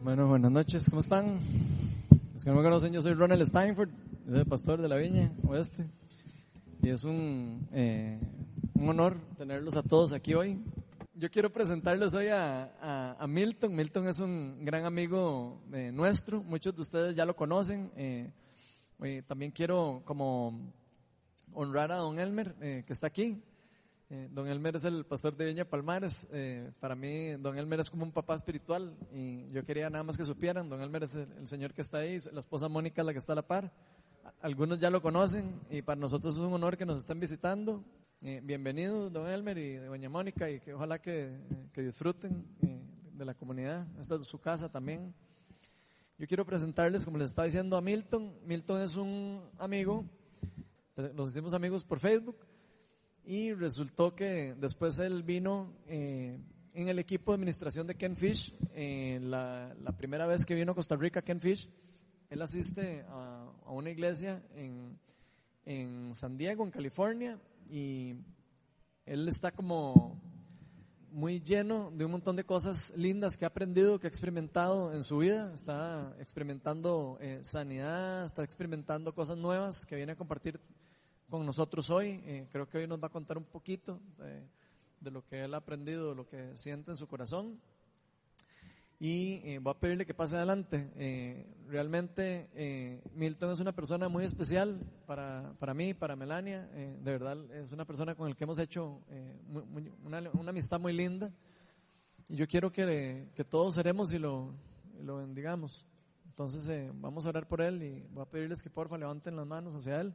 Bueno, buenas noches, ¿cómo están? Los que no me conocen, yo soy Ronald Steinford, soy pastor de la Viña Oeste. Y es un, eh, un honor tenerlos a todos aquí hoy. Yo quiero presentarles hoy a, a, Milton. Milton es un gran amigo eh, nuestro, muchos de ustedes ya lo conocen. Eh, también quiero como honrar a don Elmer, que está aquí. Eh, don Elmer es el pastor de Viña Palmares. Eh, para mí, don Elmer es como un papá espiritual y yo quería nada más que supieran. Don Elmer es el, señor que está ahí, la esposa Mónica es la que está a la par. Algunos ya lo conocen y para nosotros es un honor que nos estén visitando. Eh, bienvenidos, don Elmer y doña Mónica, y que ojalá que, que disfruten de la comunidad. Esta es su casa también. Yo quiero presentarles, como les estaba diciendo, a Milton. Milton es un amigo, nos hicimos amigos por Facebook y resultó que después él vino eh, en el equipo de administración de Ken Fish. Eh, la, primera vez que vino a Costa Rica, Ken Fish, él asiste a, una iglesia en, en, San Diego, en California, y él está como muy lleno de un montón de cosas lindas que ha aprendido, que ha experimentado en su vida. Está experimentando eh, sanidad, está experimentando cosas nuevas que viene a compartir con nosotros hoy. Eh, creo que hoy nos va a contar un poquito de, lo que él ha aprendido, lo que siente en su corazón. Y eh, voy a pedirle que pase adelante. Eh, realmente Milton es una persona muy especial para, para mí, para Melania. de verdad es una persona con la que hemos hecho una, una, amistad muy linda. Y yo quiero que, que todos seremos y lo, y lo bendigamos. Entonces vamos a orar por él y voy a pedirles que porfa levanten las manos hacia él.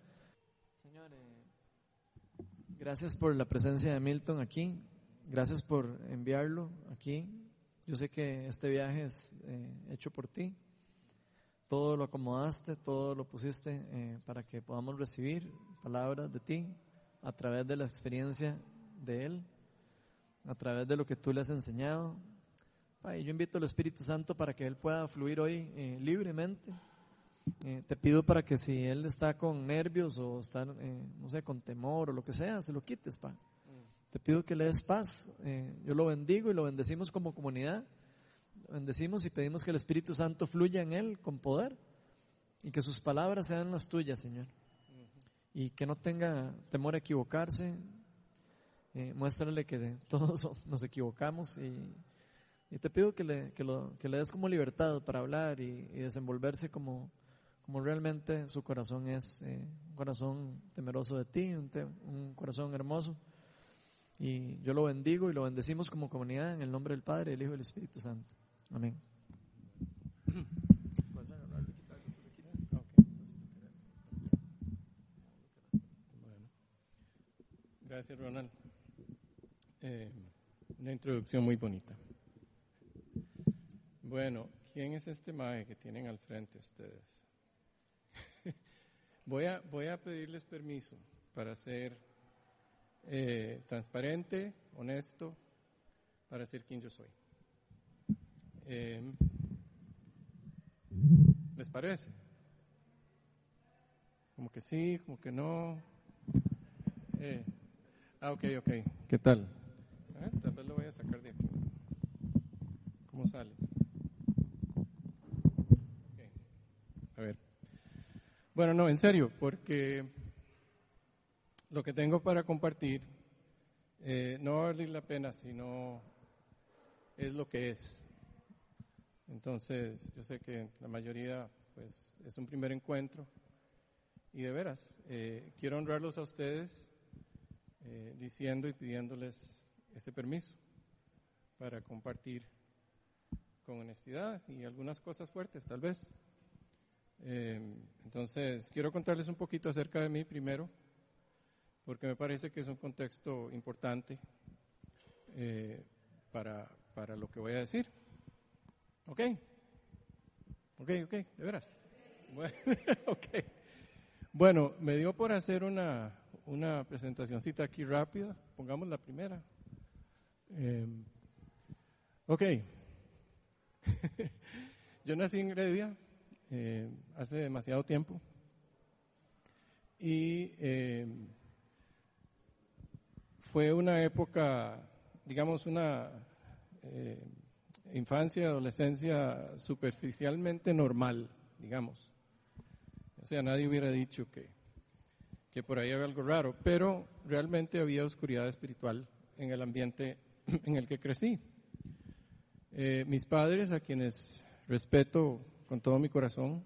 Gracias por la presencia de Milton aquí. Gracias por enviarlo aquí. Yo sé que este viaje es eh, hecho por ti. Todo lo acomodaste, todo lo pusiste eh, para que podamos recibir palabras de ti a través de la experiencia de Él, a través de lo que tú le has enseñado. yo invito al Espíritu Santo para que Él pueda fluir hoy eh, libremente eh, te pido para que si él está con nervios o está, eh, no sé, con temor o lo que sea, se lo quites, pa. Te pido que le des paz. Eh, yo lo bendigo y lo bendecimos como comunidad. Lo bendecimos y pedimos que el Espíritu Santo fluya en él con poder y que sus palabras sean las tuyas, Señor. Y que no tenga temor a equivocarse. muéstrale que todos nos equivocamos y, te pido que le, que, lo, que le des como libertad para hablar y desenvolverse como, como realmente su corazón es eh, un corazón temeroso de ti, un, corazón hermoso. Y yo lo bendigo y lo bendecimos como comunidad en el nombre del Padre, del Hijo y del Espíritu Santo. Amén. Gracias, Ronald. Eh, una introducción muy bonita. Bueno, ¿quién es este mae que tienen al frente ustedes? Voy a, voy a pedirles permiso para ser eh, transparente, honesto, para ser quien yo soy. Em, ¿Les parece? Como que sí, como que no. Eh, ah, ok, ok. ¿Qué tal? tal vez lo voy a sacar de aquí. ¿Cómo sale? A ver. Bueno, no, en serio, porque lo que tengo para compartir eh, no va a valer la pena si no es lo que es. Entonces, yo sé que la mayoría, pues, es un primer encuentro. Y de veras, eh, quiero honrarlos a ustedes eh, diciendo y pidiéndoles ese permiso para compartir con honestidad y algunas cosas fuertes, tal vez. Eh, entonces, quiero contarles un poquito acerca de mí primero, porque me parece que es un contexto importante eh, para, para lo que voy a decir. ¿Ok? ¿Ok? ¿Ok? ¿De veras? Bueno, bueno me dio por hacer una, una presentacioncita aquí rápida. Pongamos la primera. Eh, ok. Yo nací en Gredia eh, hace demasiado tiempo. Y eh, fue una época, digamos, una, eh, infancia adolescencia superficialmente normal, digamos. O sea, nadie hubiera dicho que, que por ahí había algo raro, pero realmente había oscuridad espiritual en el ambiente en el que crecí. Mis padres, a quienes respeto con todo mi corazón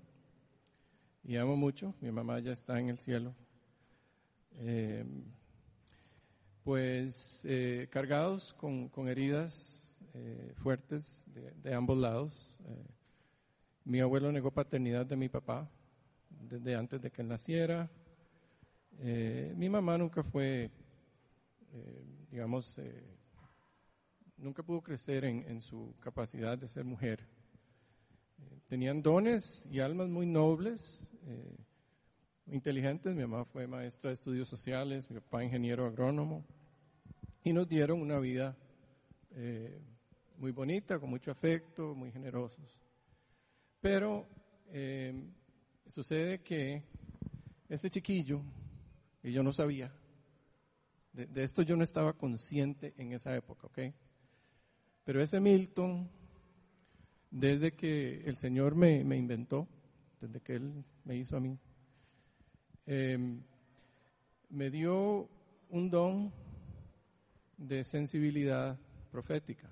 y amo mucho, mi mamá ya está en el cielo, eh, pues eh, cargados con, heridas fuertes de, ambos lados. mi abuelo negó paternidad de mi papá desde antes de que él naciera. mi mamá nunca fue, digamos, nunca pudo crecer en, su capacidad de ser mujer. Eh, tenían dones y almas muy nobles, eh, inteligentes. Mi mamá fue maestra de estudios sociales, mi papá ingeniero agrónomo. Y nos dieron una vida eh, muy bonita, con mucho afecto, muy generosos. Pero sucede que este chiquillo, y yo no sabía, de, de, esto yo no estaba consciente en esa época, ¿ok? Pero ese Milton, desde que el Señor me, inventó, desde que Él me hizo a mí, em, me dio un don de sensibilidad profética.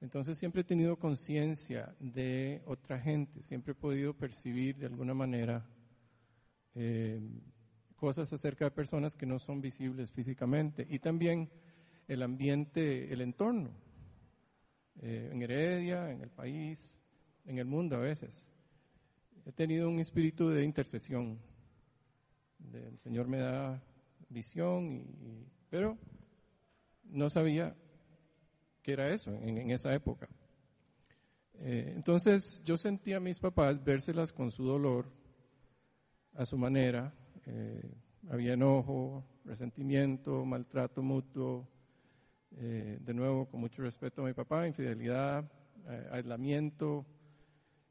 Entonces siempre he tenido conciencia de otra gente, siempre he podido percibir de alguna manera em, cosas acerca de personas que no son visibles físicamente y también el ambiente, el entorno. Eh, en Heredia, en el país, en el mundo a veces. He tenido un espíritu de intercesión. El Señor me da visión, y, pero no sabía qué era eso en, esa época. Eh, entonces yo sentía a mis papás vérselas con su dolor, a su manera. Eh, había enojo, resentimiento, maltrato mutuo, eh, de nuevo, con mucho respeto a mi papá, infidelidad, eh, aislamiento,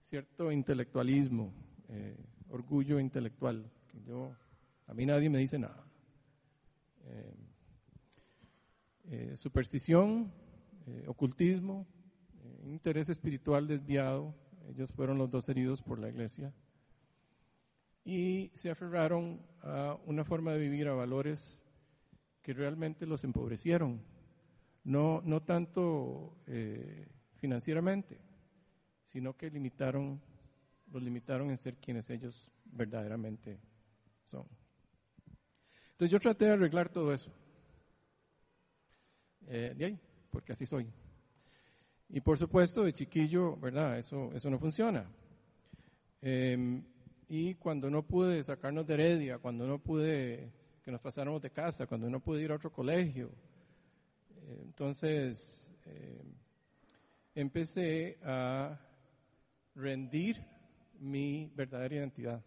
cierto intelectualismo, eh, orgullo intelectual. Que yo, a mí nadie me dice nada. superstición, ocultismo, interés espiritual desviado. Ellos fueron los dos heridos por la iglesia. Y se aferraron a una forma de vivir, a valores que realmente los empobrecieron no, no tanto eh, financieramente, sino que limitaron, los limitaron en ser quienes ellos verdaderamente son. Entonces yo traté de arreglar todo eso. Eh, de ahí, porque así soy. Y por supuesto, de chiquillo, ¿verdad? Eso, eso no funciona. Em, y cuando no pude sacarnos de heredia, cuando no pude que nos pasáramos de casa, cuando no pude ir a otro colegio, entonces, eh, empecé a rendir mi verdadera identidad.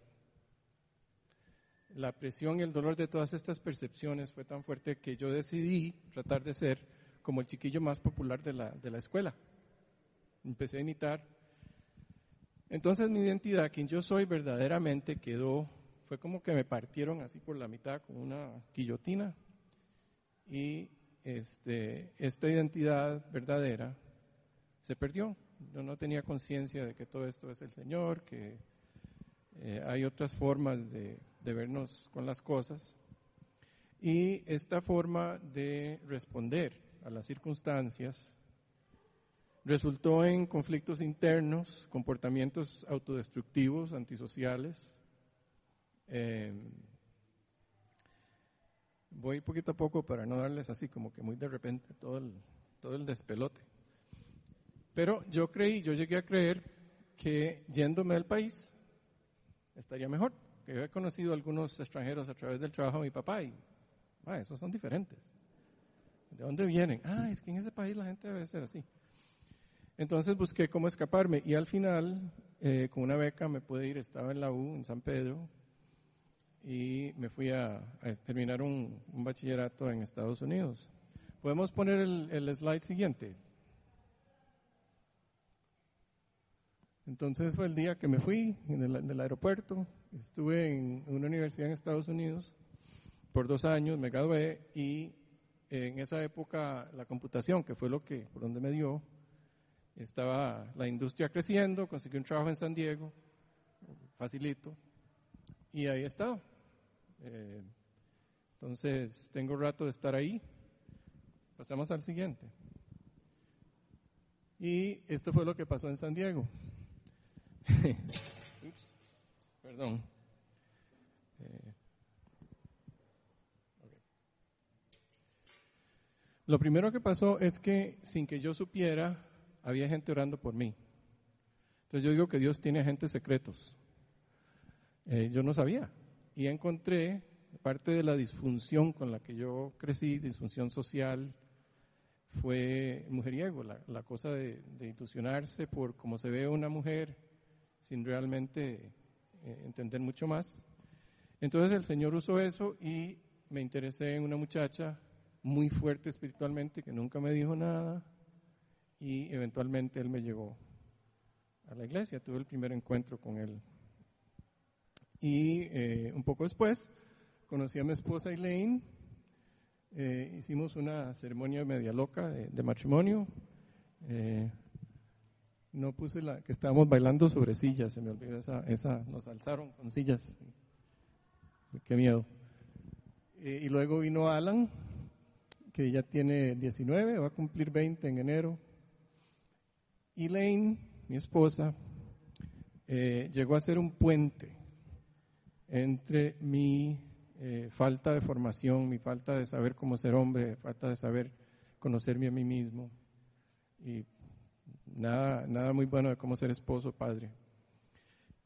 La presión y el dolor de todas estas percepciones fue tan fuerte que yo decidí tratar de ser como el chiquillo más popular de la, de la escuela. Empecé a imitar. Entonces mi identidad, quien yo soy verdaderamente, quedó, fue como que me partieron así por la mitad con una guillotina y este, esta identidad verdadera se perdió. Yo no tenía conciencia de que todo esto es el Señor, que eh, hay otras formas de, de vernos con las cosas. Y esta forma de responder a las circunstancias resultó en conflictos internos, comportamientos autodestructivos, antisociales, eh, voy poquito a poco para no darles así como que muy de repente todo el, todo el despelote. Pero yo creí, yo llegué a creer que yéndome del país estaría mejor. Que yo he conocido a algunos extranjeros a través del trabajo de mi papá y, ah, esos son diferentes. ¿De dónde vienen? Ah, es que en ese país la gente debe ser así. Entonces busqué cómo escaparme y al final, eh, con una beca me pude ir, estaba en la U, en San Pedro, y me fui a, terminar un, bachillerato en Estados Unidos. ¿Podemos poner el, slide siguiente? Entonces fue el día que me fui en el, aeropuerto, estuve en una universidad en Estados Unidos por dos años, me gradué y en esa época la computación, que fue lo que, por donde me dio, estaba la industria creciendo, conseguí un trabajo en San Diego, facilito, y ahí he estado. Eh, entonces, tengo rato de estar ahí. Pasamos al siguiente. Y esto fue lo que pasó en San Diego. perdón. Eh, lo primero que pasó es que sin que yo supiera, había gente orando por mí. Entonces yo digo que Dios tiene agentes secretos. Eh, yo no sabía. Y encontré parte de la disfunción con la que yo crecí, disfunción social, fue mujeriego, la, cosa de, ilusionarse por cómo se ve una mujer sin realmente eh, entender mucho más. Entonces el Señor usó eso y me interesé en una muchacha muy fuerte espiritualmente que nunca me dijo nada y eventualmente él me llevó a la iglesia, tuve el primer encuentro con él. Y eh, un poco después conocí a mi esposa Elaine, eh, hicimos una ceremonia media loca de, matrimonio. Eh, no puse la que estábamos bailando sobre sillas, se me olvidó esa, esa nos alzaron con sillas. Qué miedo. Eh, y luego vino Alan, que ya tiene 19, va a cumplir 20 en enero. Elaine, mi esposa, llegó a ser un puente entre mi eh, falta de formación, mi falta de saber cómo ser hombre, falta de saber conocerme a mí mismo y nada, nada muy bueno de cómo ser esposo, padre.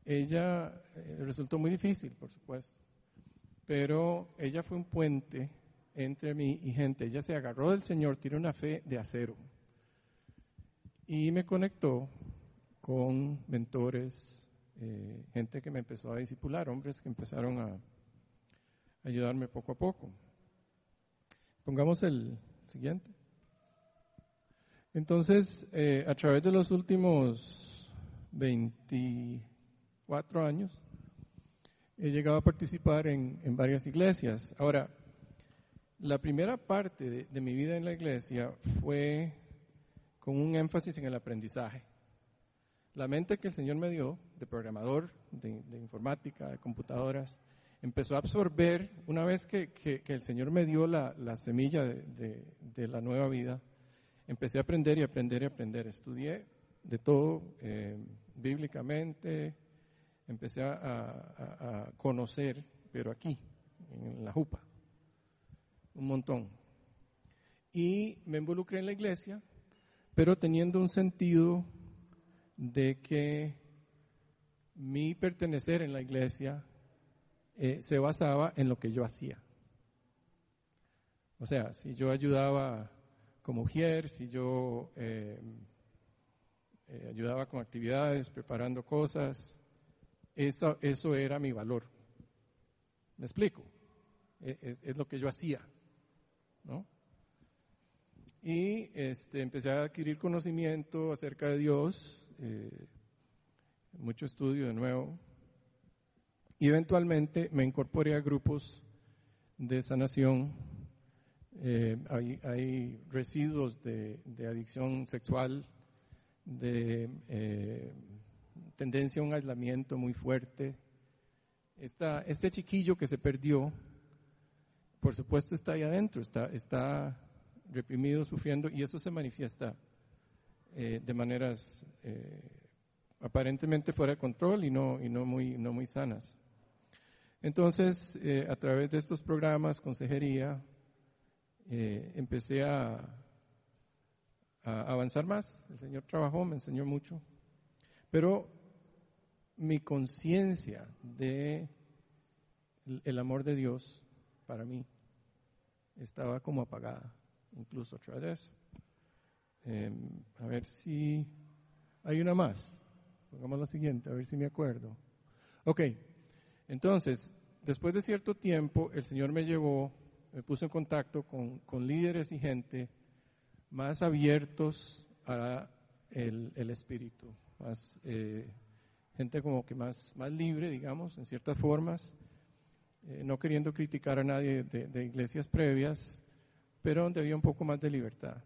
Ella eh, resultó muy difícil, por supuesto, pero ella fue un puente entre mí y gente. Ella se agarró del Señor, tiene una fe de acero y me conectó con mentores, eh, gente que me empezó a discipular, hombres que empezaron a ayudarme poco a poco. Pongamos el siguiente. Entonces, eh, a través de los últimos 24 años, he llegado a participar en, varias iglesias. Ahora, la primera parte de, mi vida en la iglesia fue con un énfasis en el aprendizaje. La mente que el Señor me dio, de programador, de informática, de computadoras, empezó a absorber, una vez que, el Señor me dio la, semilla de, la nueva vida, empecé a aprender y aprender y aprender. Estudié de todo eh, bíblicamente, empecé a, conocer, pero aquí, en la jupa, un montón. Y me involucré en la iglesia, pero teniendo un sentido de que mi pertenecer en la iglesia eh, se basaba en lo que yo hacía. O sea, si yo ayudaba como mujer, si yo eh, eh, ayudaba con actividades, preparando cosas, eso, eso era mi valor. ¿Me explico? Es, es lo que yo hacía, ¿no? Y este, empecé a adquirir conocimiento acerca de Dios, mucho estudio de nuevo, y eventualmente me incorporé a grupos de sanación. Eh, hay, residuos de, adicción sexual, de eh, tendencia a un aislamiento muy fuerte. este chiquillo que se perdió, por supuesto está ahí adentro, está, está reprimido, sufriendo, y eso se manifiesta eh, de maneras aparentemente fuera de control y no, y no, muy, no muy sanas. Entonces, eh, a través de estos programas, consejería, eh, empecé a, avanzar más. El Señor trabajó, me enseñó mucho. Pero mi conciencia de el amor de Dios para mí estaba como apagada, incluso a través de eso. Em, a ver si hay una más. Pongamos la siguiente, a ver si me acuerdo. Ok, entonces, después de cierto tiempo, el Señor me llevó, me puso en contacto con, líderes y gente más abiertos a el, espíritu, más eh, gente como que más, más libre, digamos, en ciertas formas, eh, no queriendo criticar a nadie de, iglesias previas, pero donde había un poco más de libertad.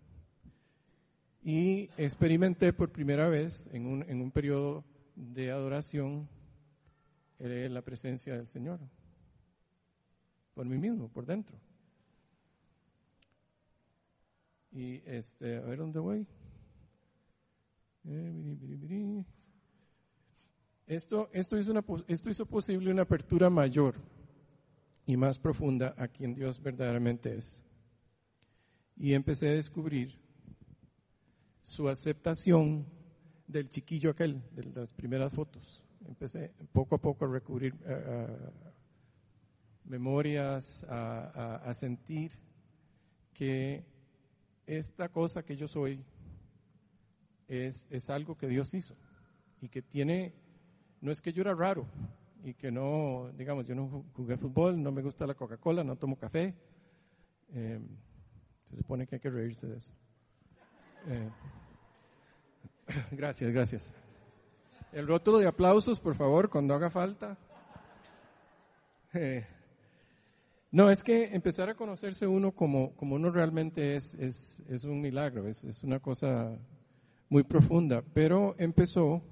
Y experimenté por primera vez en un, en un periodo de adoración eh, la presencia del Señor, por mí mismo, por dentro. Y este, a ver dónde voy. Eh, esto, esto, hizo una, esto hizo posible una apertura mayor y más profunda a quien Dios verdaderamente es. Y empecé a descubrir su aceptación del chiquillo aquel, de las primeras fotos. Empecé poco a poco a recubrir memorias, a sentir que esta cosa que yo soy es, es algo que Dios hizo y que tiene, no es que yo era raro y que no, digamos, yo no jugué fútbol, no me gusta la Coca-Cola, no tomo café. Eh, se supone que hay que reírse de eso. Eh, gracias, gracias. El rótulo de aplausos, por favor, cuando haga falta. Eh, no, es que empezar a conocerse uno como, como uno realmente es, es, es un milagro, es, es, una cosa muy profunda, pero empezó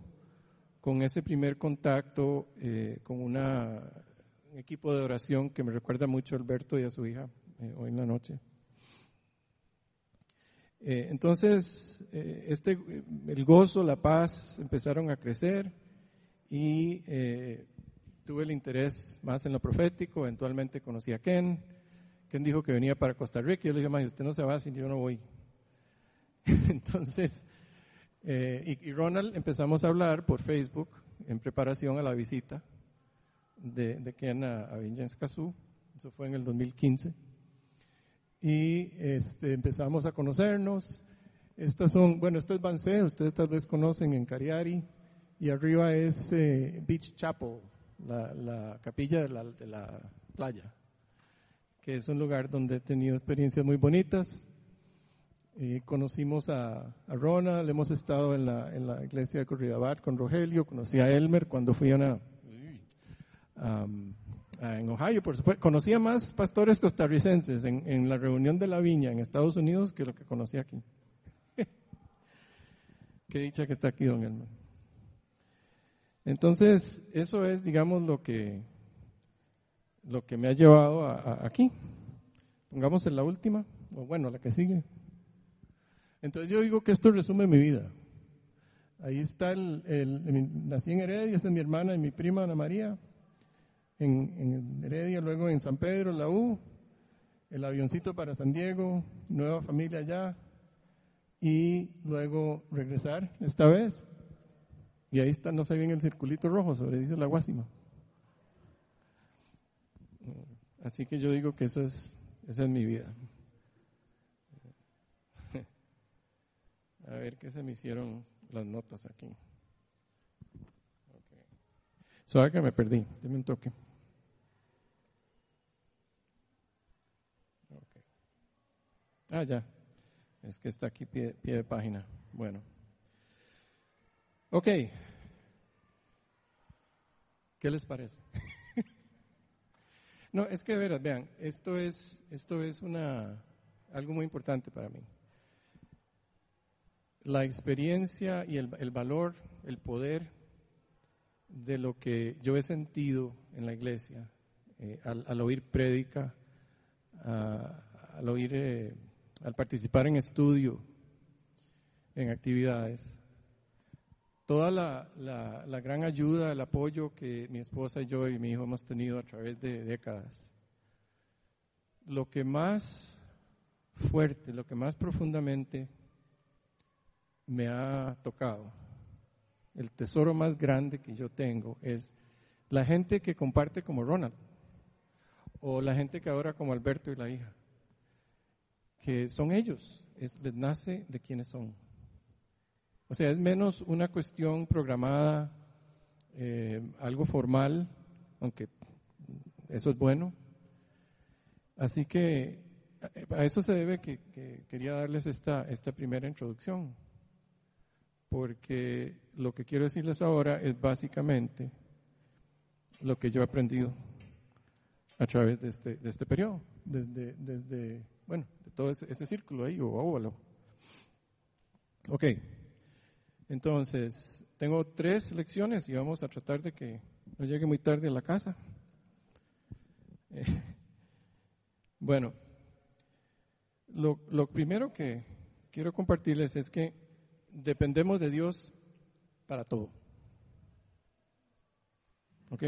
con ese primer contacto eh, con una, un equipo de oración que me recuerda mucho a Alberto y a su hija eh, hoy en la noche. Eh, entonces, este, el gozo, la paz empezaron a crecer y tuve el interés más en lo profético, eventualmente conocí a Ken. Ken dijo que venía para Costa Rica yo le dije, usted no se va si yo no voy. Entonces, eh, y, Ronald empezamos a hablar por Facebook en preparación a la visita de, Ken a, a eso fue en el 2015. Y este, empezamos a conocernos. Estas son, bueno, esto es Bansé, ustedes tal vez conocen en Cariari, y arriba es eh, Beach Chapel, la, capilla de la, de la, playa, que es un lugar donde he tenido experiencias muy bonitas. y conocimos a, a, Ronald, hemos estado en la, en la iglesia de Corridabat con Rogelio, conocí a Elmer cuando fui a una, en Ohio, por supuesto. Conocí a más pastores costarricenses en, en, la reunión de la viña en Estados Unidos que lo que conocí aquí. Qué dicha que está aquí, don Elmer. Entonces, eso es, digamos, lo que, lo que me ha llevado a, aquí. Pongamos en la última, o bueno, la que sigue. Entonces yo digo que esto resume mi vida. Ahí está el, el, nací en Heredia, esa es mi hermana y mi prima Ana María, en, en Heredia, luego en San Pedro, la U, el avioncito para San Diego, nueva familia allá, y luego regresar esta vez y ahí está, no se ve en el circulito rojo, sobre dice la guásima. Así que yo digo que eso es, esa es mi vida. A ver qué se me hicieron las notas aquí. Okay. Que me perdí, dime un toque. Ah, ya. Es que está aquí pie, pie de página. Bueno. Ok. ¿Qué les parece? no, es que veras, vean, esto es, esto es una, algo muy importante para mí. La experiencia y el, el valor, el poder de lo que yo he sentido en la iglesia, eh, al, oír prédica, al oír, eh, al participar en estudio, en actividades, toda la, la, gran ayuda, el apoyo que mi esposa y yo y mi hijo hemos tenido a través de décadas. Lo que más fuerte, lo que más profundamente me ha tocado, el tesoro más grande que yo tengo es la gente que comparte como Ronald o la gente que adora como Alberto y la hija, que son ellos, es, les nace de quienes son. O sea, es menos una cuestión programada, eh, algo formal, aunque eso es bueno. Así que a eso se debe que, quería darles esta, esta primera introducción, porque lo que quiero decirles ahora es básicamente lo que yo he aprendido a través de este, de este periodo, desde, desde, bueno, de todo ese, círculo ahí o óvalo. Ok, entonces tengo tres lecciones y vamos a tratar de que no llegue muy tarde a la casa. Bueno, lo, lo primero que quiero compartirles es que dependemos de Dios para todo. ¿Ok?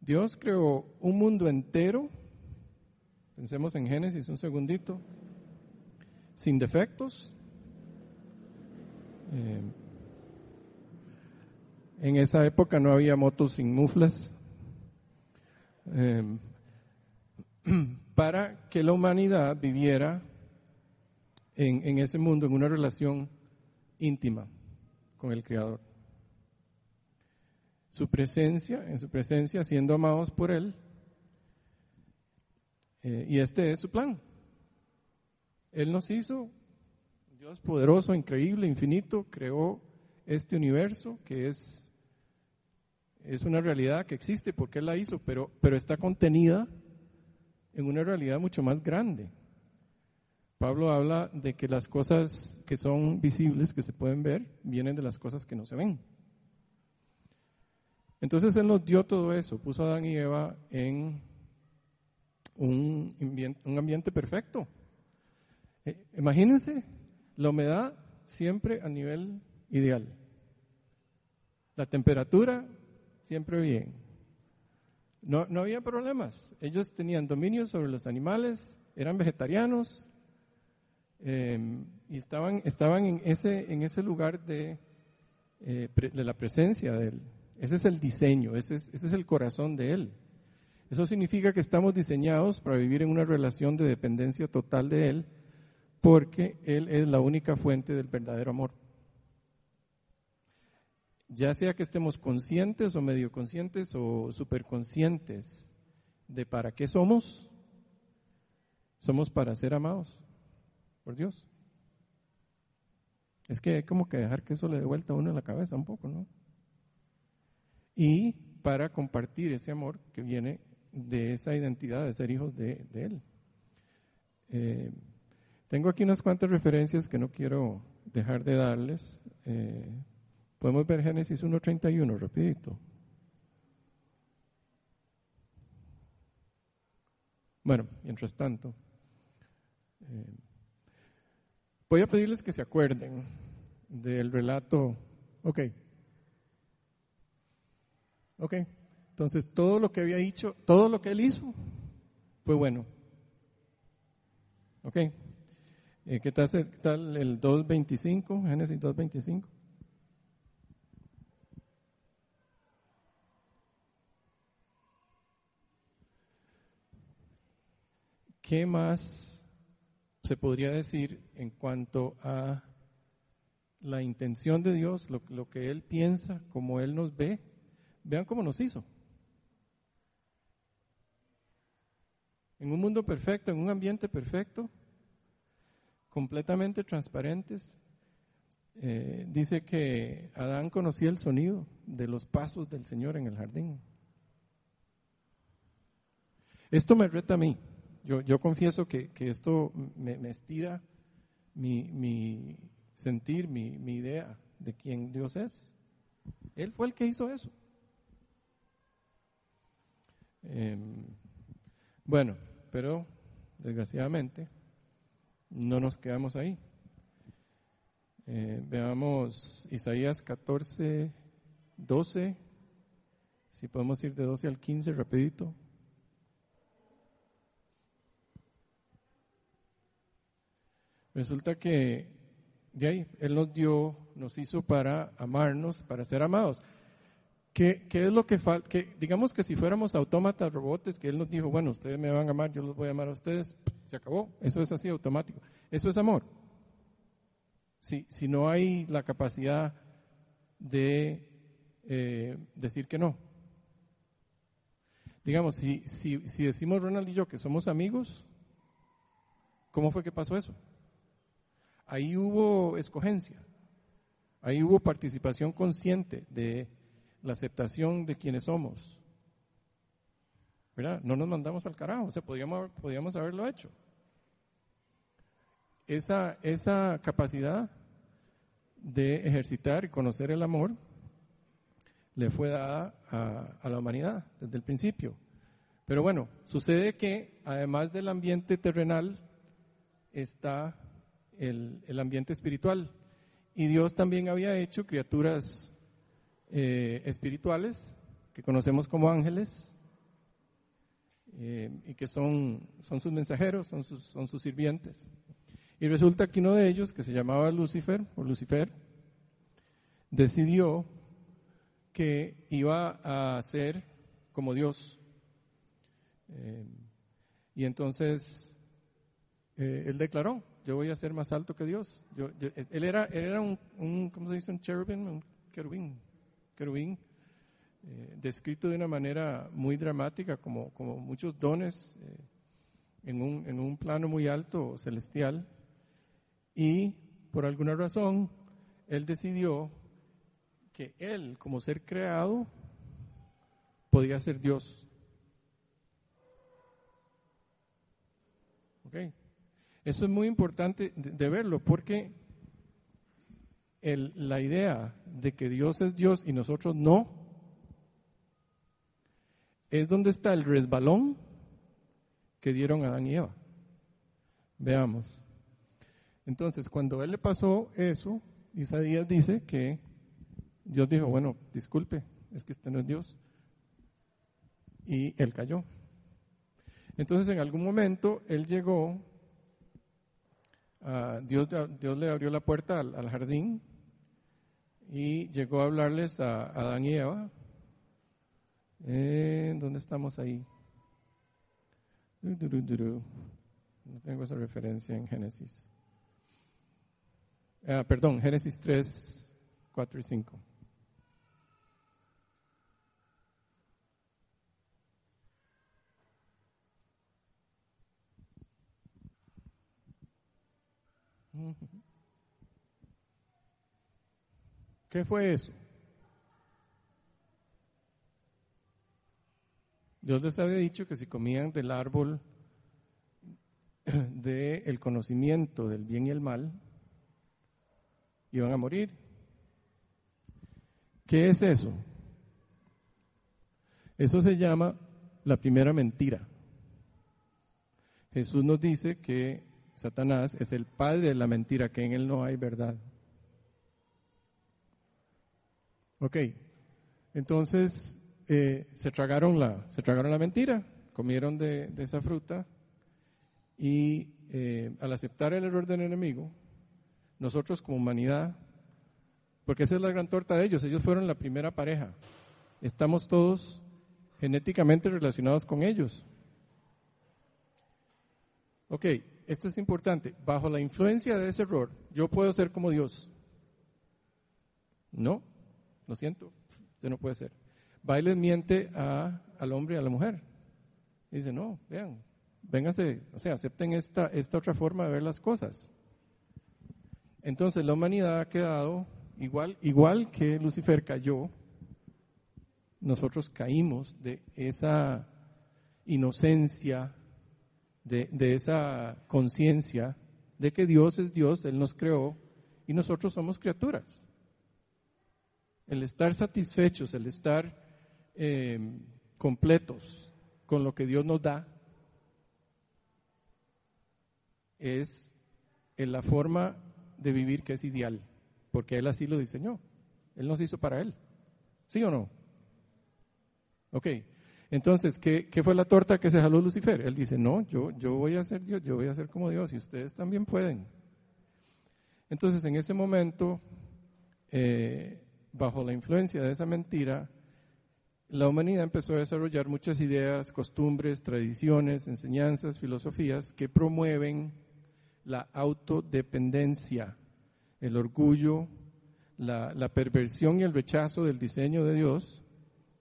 Dios creó un mundo entero, pensemos en Génesis un segundito, sin defectos. Eh, en esa época no había motos sin muflas. Eh, para que la humanidad viviera en, en ese mundo, en una relación íntima con el Creador. Su presencia, en su presencia, siendo amados por Él. Eh, y este es su plan. Él nos hizo, Dios poderoso, increíble, infinito, creó este universo que es, es una realidad que existe porque Él la hizo, pero, pero está contenida en una realidad mucho más grande. Pablo habla de que las cosas que son visibles, que se pueden ver, vienen de las cosas que no se ven. Entonces Él nos dio todo eso, puso a Adán y Eva en un ambiente, un ambiente perfecto. Eh, imagínense la humedad siempre a nivel ideal. La temperatura siempre bien. No, no había problemas. Ellos tenían dominio sobre los animales, eran vegetarianos, Em, y estaban, estaban en, ese, en ese lugar de, eh, de la presencia de Él. Ese es el diseño, ese es, ese es el corazón de Él. Eso significa que estamos diseñados para vivir en una relación de dependencia total de Él, porque Él es la única fuente del verdadero amor. Ya sea que estemos conscientes o medio conscientes o superconscientes de para qué somos, somos para ser amados por Dios. Es que hay como que dejar que eso le dé vuelta a uno en la cabeza un poco, ¿no? Y para compartir ese amor que viene de esa identidad de ser hijos de, Él. Eh, tengo aquí unas cuantas referencias que no quiero dejar de darles. Eh, podemos ver Génesis 1.31, rapidito. Bueno, mientras tanto. Eh, Voy a pedirles que se acuerden del relato. Ok. Ok. Entonces, todo lo que había dicho, todo lo que él hizo, fue bueno. Ok. Eh, ¿qué, tal, ¿Qué tal el 2.25? Génesis 2.25. ¿Qué más se podría decir en cuanto a la intención de Dios, lo, que Él piensa, como Él nos ve. Vean cómo nos hizo. En un mundo perfecto, en un ambiente perfecto, completamente transparentes. Eh, dice que Adán conocía el sonido de los pasos del Señor en el jardín. Esto me reta a mí. Yo, yo confieso que, que esto me, me estira mi, mi sentir, mi, mi, idea de quién Dios es. Él fue el que hizo eso. Em, bueno, pero desgraciadamente no nos quedamos ahí. Eh, veamos Isaías 14, 12, si podemos ir de 12 al 15 rapidito. Resulta que de ahí Él nos dio, nos hizo para amarnos, para ser amados. ¿Qué, qué es lo que falta? Digamos que si fuéramos autómatas, robots, que Él nos dijo, bueno, ustedes me van a amar, yo los voy a amar a ustedes, se acabó. Eso es así automático. Eso es amor. Si, si no hay la capacidad de eh, decir que no. Digamos, si, si, si decimos Ronald y yo que somos amigos, ¿cómo fue que pasó eso? ahí hubo escogencia, ahí hubo participación consciente de la aceptación de quienes somos. ¿Verdad? No nos mandamos al carajo, o sea, podíamos haberlo hecho. esa, esa capacidad de ejercitar y conocer el amor le fue dada a, la humanidad desde el principio. Pero bueno, sucede que además del ambiente terrenal está el, ambiente espiritual. Y Dios también había hecho criaturas eh, espirituales que conocemos como ángeles eh, y que son, son sus mensajeros, son sus, son sus sirvientes. Y resulta que uno de ellos, que se llamaba Lucifer, o Lucifer, decidió que iba a ser como Dios. Eh, y entonces él declaró, yo voy a ser más alto que Dios. Yo, él era, él era un, ¿cómo se dice? Un cherubín, un querubín, querubín eh, descrito de una manera muy dramática, como, como muchos dones en, un, en un plano muy alto celestial y por alguna razón él decidió que él, como ser creado, podía ser Dios. Okay. Eso es muy importante de, verlo porque el, la idea de que Dios es Dios y nosotros no, es donde está el resbalón que dieron a Adán y Eva. Veamos. Entonces, cuando él le pasó eso, Isaías dice que Dios dijo, bueno, disculpe, es que usted no es Dios. Y él cayó. Entonces, en algún momento, él llegó, Dios, Dios le abrió la puerta al, jardín y llegó a hablarles a, Adán y Eva. Eh, ¿Dónde estamos ahí? No tengo esa referencia en Génesis. Ah, perdón, Génesis 3, 4 y 5. ¿Qué fue eso? Dios les había dicho que si comían del árbol del conocimiento del bien y el mal, iban a morir. ¿Qué es eso? Eso se llama la primera mentira. Jesús nos dice que Satanás es el padre de la mentira, que en él no hay verdad. Ok, entonces eh, se, tragaron la, se tragaron la mentira, comieron de, esa fruta y eh, al aceptar el error del enemigo, nosotros como humanidad, porque esa es la gran torta de ellos, ellos fueron la primera pareja, estamos todos genéticamente relacionados con ellos. Ok, esto es importante, bajo la influencia de ese error, yo puedo ser como Dios. No, lo siento, usted no puede ser. Va y les miente a, al hombre y a la mujer. dice, no, vean, vénganse, o sea, acepten esta, esta otra forma de ver las cosas. Entonces la humanidad ha quedado igual, igual que Lucifer cayó, nosotros caímos de esa inocencia, de, de esa conciencia de que Dios es Dios, Él nos creó y nosotros somos criaturas. El estar satisfechos, el estar eh, completos con lo que Dios nos da, es en la forma de vivir que es ideal, porque Él así lo diseñó. Él nos hizo para Él. ¿Sí o no? Ok. Entonces, ¿qué, fue la torta que se jaló Lucifer? Él dice, no, yo, yo voy a ser Dios, yo voy a ser como Dios y ustedes también pueden. Entonces, en ese momento, eh, bajo la influencia de esa mentira, la humanidad empezó a desarrollar muchas ideas, costumbres, tradiciones, enseñanzas, filosofías que promueven la autodependencia, el orgullo, la, perversión y el rechazo del diseño de Dios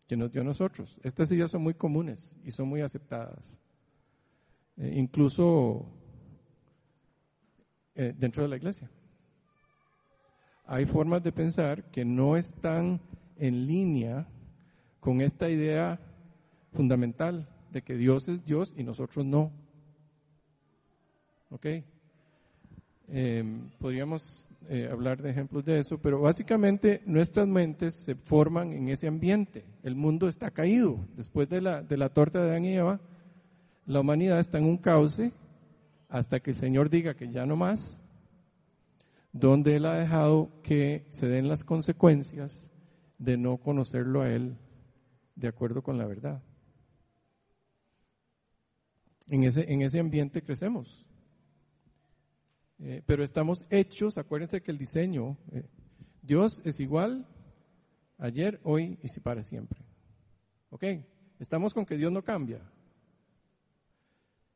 que nos dio a nosotros. Estas ideas son muy comunes y son muy aceptadas, eh, incluso eh, dentro de la iglesia. Hay formas de pensar que no están en línea con esta idea fundamental de que Dios es Dios y nosotros no. ¿Ok? Em, podríamos eh, hablar de ejemplos de eso, pero básicamente nuestras mentes se forman en ese ambiente. El mundo está caído. Después de la, de la torta de Adán y Eva, la humanidad está en un cauce hasta que el Señor diga que ya no más, donde Él ha dejado que se den las consecuencias de no conocerlo a Él de acuerdo con la verdad. En ese, en ese ambiente crecemos. Eh, pero estamos hechos, acuérdense que el diseño, eh, Dios es igual ayer, hoy y para siempre. ¿Ok? Estamos con que Dios no cambia.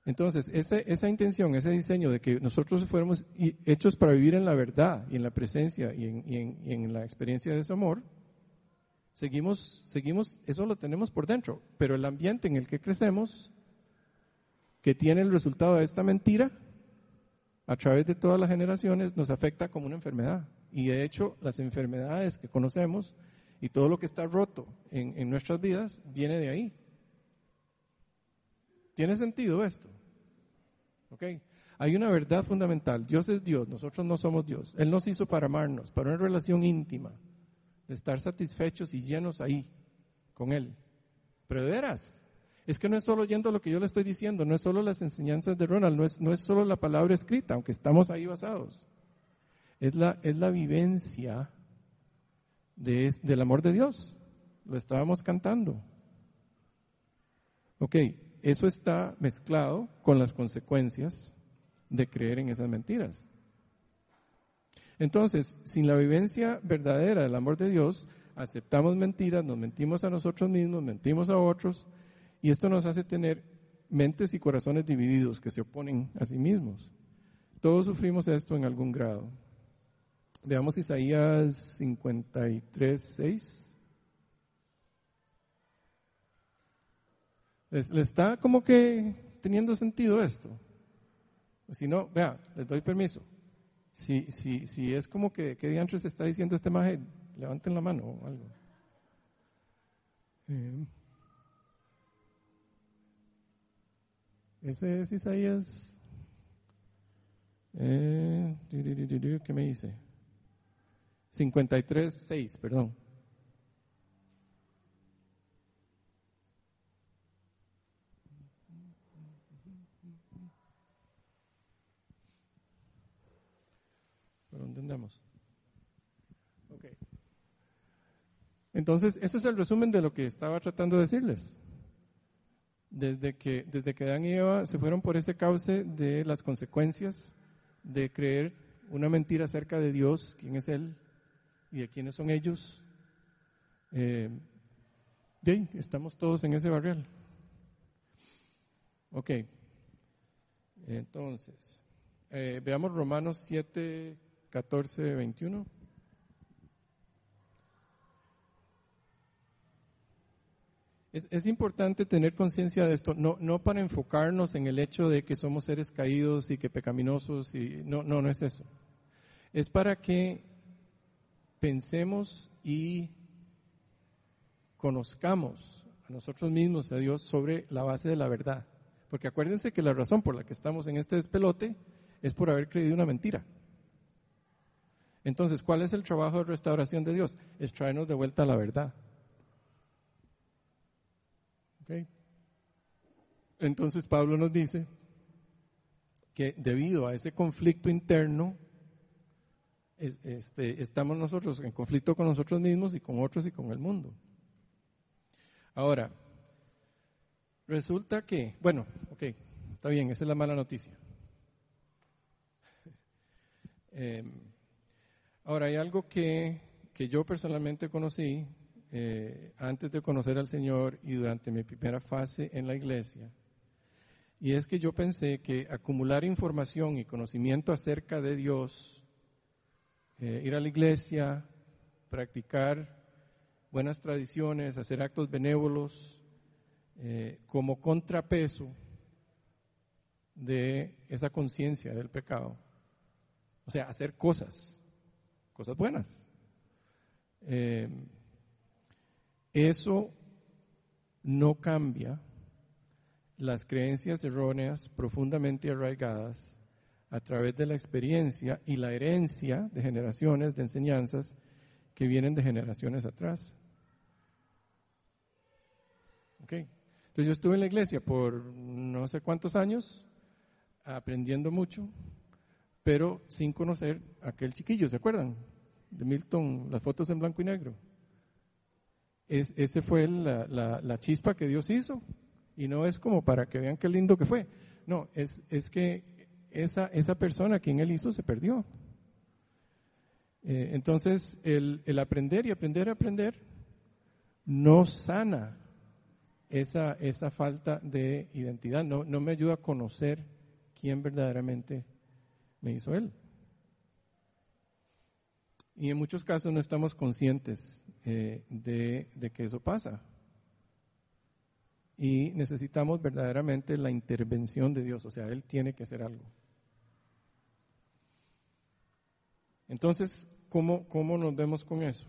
Entonces, esa intención, ese diseño de que nosotros fuéramos hechos para vivir en la verdad y en la presencia y en, la experiencia de ese amor, seguimos, seguimos, eso lo tenemos por dentro, pero el ambiente en el que crecemos, que tiene el resultado de esta mentira, a través de todas las generaciones, nos afecta como una enfermedad. Y de hecho, las enfermedades que conocemos y todo lo que está roto en, en nuestras vidas viene de ahí. ¿Tiene sentido esto? ¿Ok? Hay una verdad fundamental. Dios es Dios, nosotros no somos Dios. Él nos hizo para amarnos, para una relación íntima, de estar satisfechos y llenos ahí, con Él. Pero de veras, es que no es solo oyendo lo que yo le estoy diciendo, no es solo las enseñanzas de Ronald, no es, no es solo la palabra escrita, aunque estamos ahí basados. Es la, es la vivencia de, del amor de Dios. Lo estábamos cantando. Ok, eso está mezclado con las consecuencias de creer en esas mentiras. Entonces, sin la vivencia verdadera del amor de Dios, aceptamos mentiras, nos mentimos a nosotros mismos, mentimos a otros, y esto nos hace tener mentes y corazones divididos que se oponen a sí mismos. Todos sufrimos esto en algún grado. Veamos Isaías 53, 6. ¿Le está como que teniendo sentido esto? Si no, vea, les doy permiso. Si, si, si es como que, ¿qué diantres está diciendo este maje? Levanten la mano o algo. Eh, ese es Isaías. Eh, ¿Qué me dice? 53, 6, perdón. Entendemos. Entonces, eso es el resumen de lo que estaba tratando de decirles. Desde que, desde que Adán y Eva se fueron por ese cauce de las consecuencias de creer una mentira acerca de Dios, quién es Él y de quiénes son ellos, eh, bien, estamos todos en ese barrial. Ok, entonces, eh, veamos Romanos 7, 14, 21. Es, es, importante tener conciencia de esto, no, no para enfocarnos en el hecho de que somos seres caídos y que pecaminosos, y no, no, no es eso. Es para que pensemos y conozcamos a nosotros mismos, a Dios, sobre la base de la verdad. Porque acuérdense que la razón por la que estamos en este despelote es por haber creído una mentira. Entonces, ¿cuál es el trabajo de restauración de Dios? Es traernos de vuelta a la verdad. Entonces Pablo nos dice que debido a ese conflicto interno, este, estamos nosotros en conflicto con nosotros mismos y con otros y con el mundo. Ahora, resulta que, bueno, ok, está bien, esa es la mala noticia. eh, Ahora, hay algo que, yo personalmente conocí eh, antes de conocer al Señor y durante mi primera fase en la iglesia, y es que yo pensé que acumular información y conocimiento acerca de Dios, eh, ir a la iglesia, practicar buenas tradiciones, hacer actos benévolos, eh, como contrapeso de esa conciencia del pecado. O sea, hacer cosas cosas buenas. Eh, eso no cambia las creencias erróneas profundamente arraigadas a través de la experiencia y la herencia de generaciones de enseñanzas que vienen de generaciones atrás. Okay. Entonces yo estuve en la iglesia por no sé cuántos años, aprendiendo mucho, pero sin conocer a aquel chiquillo, ¿se acuerdan? De Milton, las fotos en blanco y negro. Es, ese fue la, la, chispa que Dios hizo, y no es como para que vean qué lindo que fue. No, es, es que esa, esa persona quien él hizo se perdió. Eh, entonces, el, el aprender y aprender a aprender no sana esa, esa falta de identidad, no, no me ayuda a conocer quién verdaderamente me hizo Él. Y en muchos casos no estamos conscientes eh, de, de que eso pasa. Y necesitamos verdaderamente la intervención de Dios, o sea, Él tiene que hacer algo. Entonces, ¿cómo, cómo nos vemos con eso?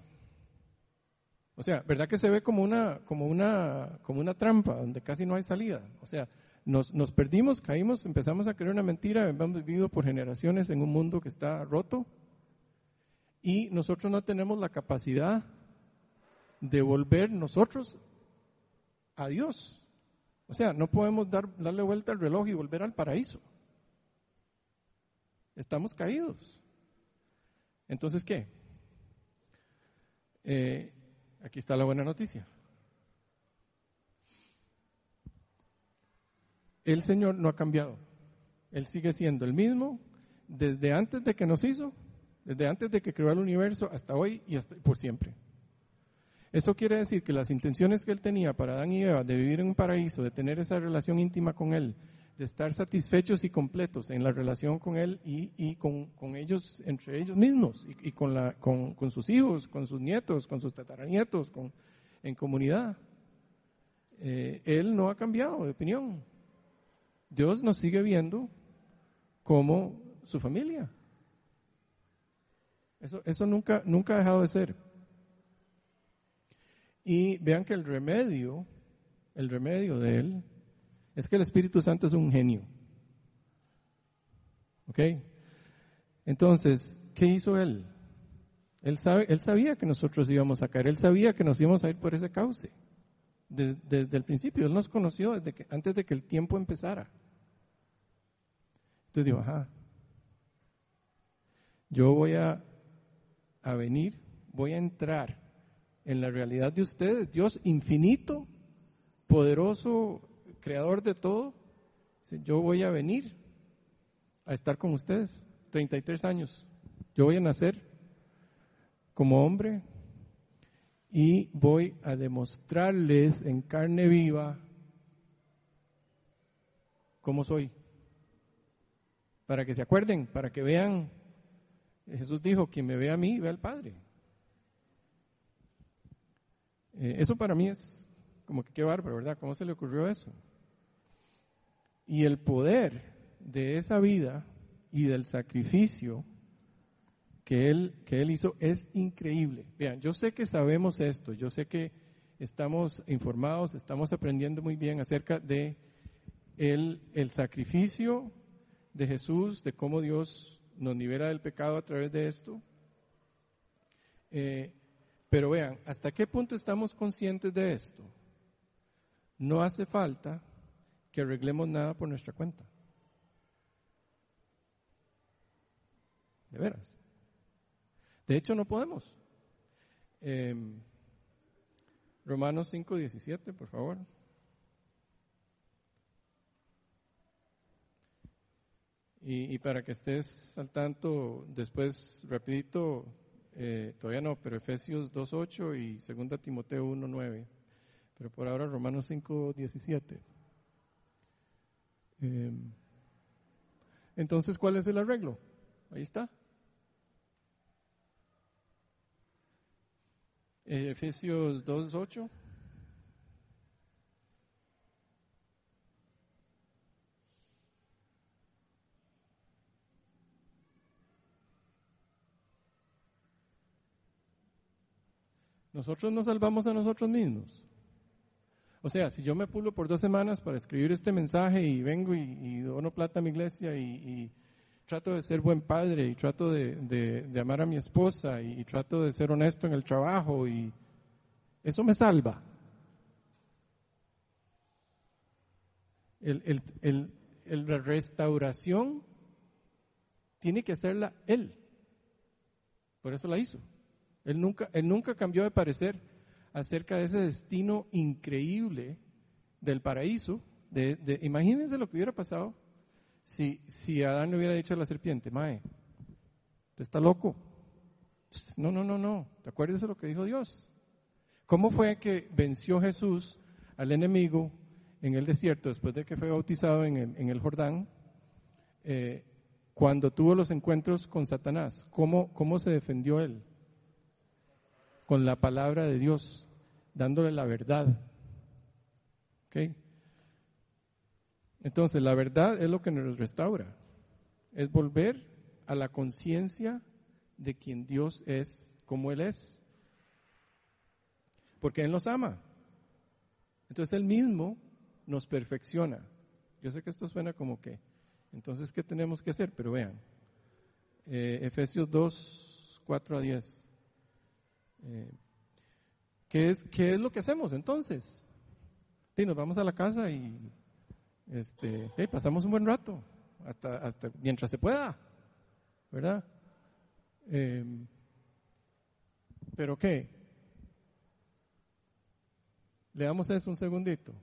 O sea, ¿verdad que se ve como una, como una, como una trampa donde casi no hay salida? O sea, nos, nos perdimos, caímos, empezamos a creer una mentira, hemos vivido por generaciones en un mundo que está roto y nosotros no tenemos la capacidad de volver nosotros a Dios. O sea, no podemos dar, darle vuelta al reloj y volver al paraíso. Estamos caídos. Entonces, ¿qué? Eh, Aquí está la buena noticia. El Señor no ha cambiado. Él sigue siendo el mismo desde antes de que nos hizo, desde antes de que creó el universo hasta hoy y por siempre. Eso quiere decir que las intenciones que él tenía para Adán y Eva de vivir en un paraíso, de tener esa relación íntima con él, de estar satisfechos y completos en la relación con Él y, con, ellos, entre ellos mismos, y, con, sus hijos, con sus nietos, con sus tataranietos, en comunidad. Eh, él no ha cambiado de opinión. Dios nos sigue viendo como su familia. Eso, eso nunca, nunca ha dejado de ser. Y vean que el remedio, el remedio de Él, es que el Espíritu Santo es un genio. ¿Ok? Entonces, ¿qué hizo él? Él, sabe, él sabía que nosotros íbamos a caer, él sabía que nos íbamos a ir por ese cauce. Desde, el principio, él nos conoció desde que, antes de que el tiempo empezara. Entonces digo, ajá, yo voy a, a venir, voy a entrar en la realidad de ustedes, Dios infinito, poderoso, creador de todo, yo voy a venir a estar con ustedes, 33 años. Yo voy a nacer como hombre y voy a demostrarles en carne viva cómo soy. Para que se acuerden, para que vean, Jesús dijo, quien me ve a mí, ve al Padre. Eh, eso para mí es como que qué bárbaro, ¿verdad? ¿Cómo se le ocurrió eso? Y el poder de esa vida y del sacrificio que él, que él hizo es increíble. Vean, yo sé que sabemos esto, yo sé que estamos informados, estamos aprendiendo muy bien acerca de el, el sacrificio de Jesús, de cómo Dios nos libera del pecado a través de esto. Eh, pero vean, ¿hasta qué punto estamos conscientes de esto? No hace falta que arreglemos nada por nuestra cuenta. De veras. De hecho, no podemos. Em, Romanos 5, 17, por favor. Y, para que estés al tanto, después, rapidito, eh, todavía no, pero Efesios 2.8 y 2 Timoteo 1.9. Pero por ahora Romanos 5.17. Em, entonces, ¿cuál es el arreglo? Ahí está. Efesios 2.8. Nosotros nos salvamos a nosotros mismos. O sea, si yo me pulo por dos semanas para escribir este mensaje y vengo y, dono plata a mi iglesia y, trato de ser buen padre y trato de, amar a mi esposa y, trato de ser honesto en el trabajo y eso me salva. El, el, la restauración tiene que hacerla Él. Por eso la hizo. Él nunca, él nunca cambió de parecer acerca de ese destino increíble del paraíso. De, imagínense lo que hubiera pasado si, si Adán le hubiera dicho a la serpiente, Mae, ¿te está loco? No, no, no, no. ¿Te acuerdas de lo que dijo Dios? ¿Cómo fue que venció Jesús al enemigo en el desierto después de que fue bautizado en el, en el Jordán? Eh, cuando tuvo los encuentros con Satanás, ¿cómo, cómo se defendió él? Con la palabra de Dios, dándole la verdad. ¿Okay? Entonces, la verdad es lo que nos restaura. Es volver a la conciencia de quien Dios es, como Él es. Porque Él nos ama. Entonces Él mismo nos perfecciona. Yo sé que esto suena como que, entonces, ¿qué tenemos que hacer? Pero vean, eh, Efesios 2, 4 a 10. Eh, ¿qué, es, ¿Qué es lo que hacemos entonces? Sí, nos vamos a la casa y este, pasamos un buen rato, hasta, hasta mientras se pueda, ¿verdad? Em, pero qué, leamos eso un segundito.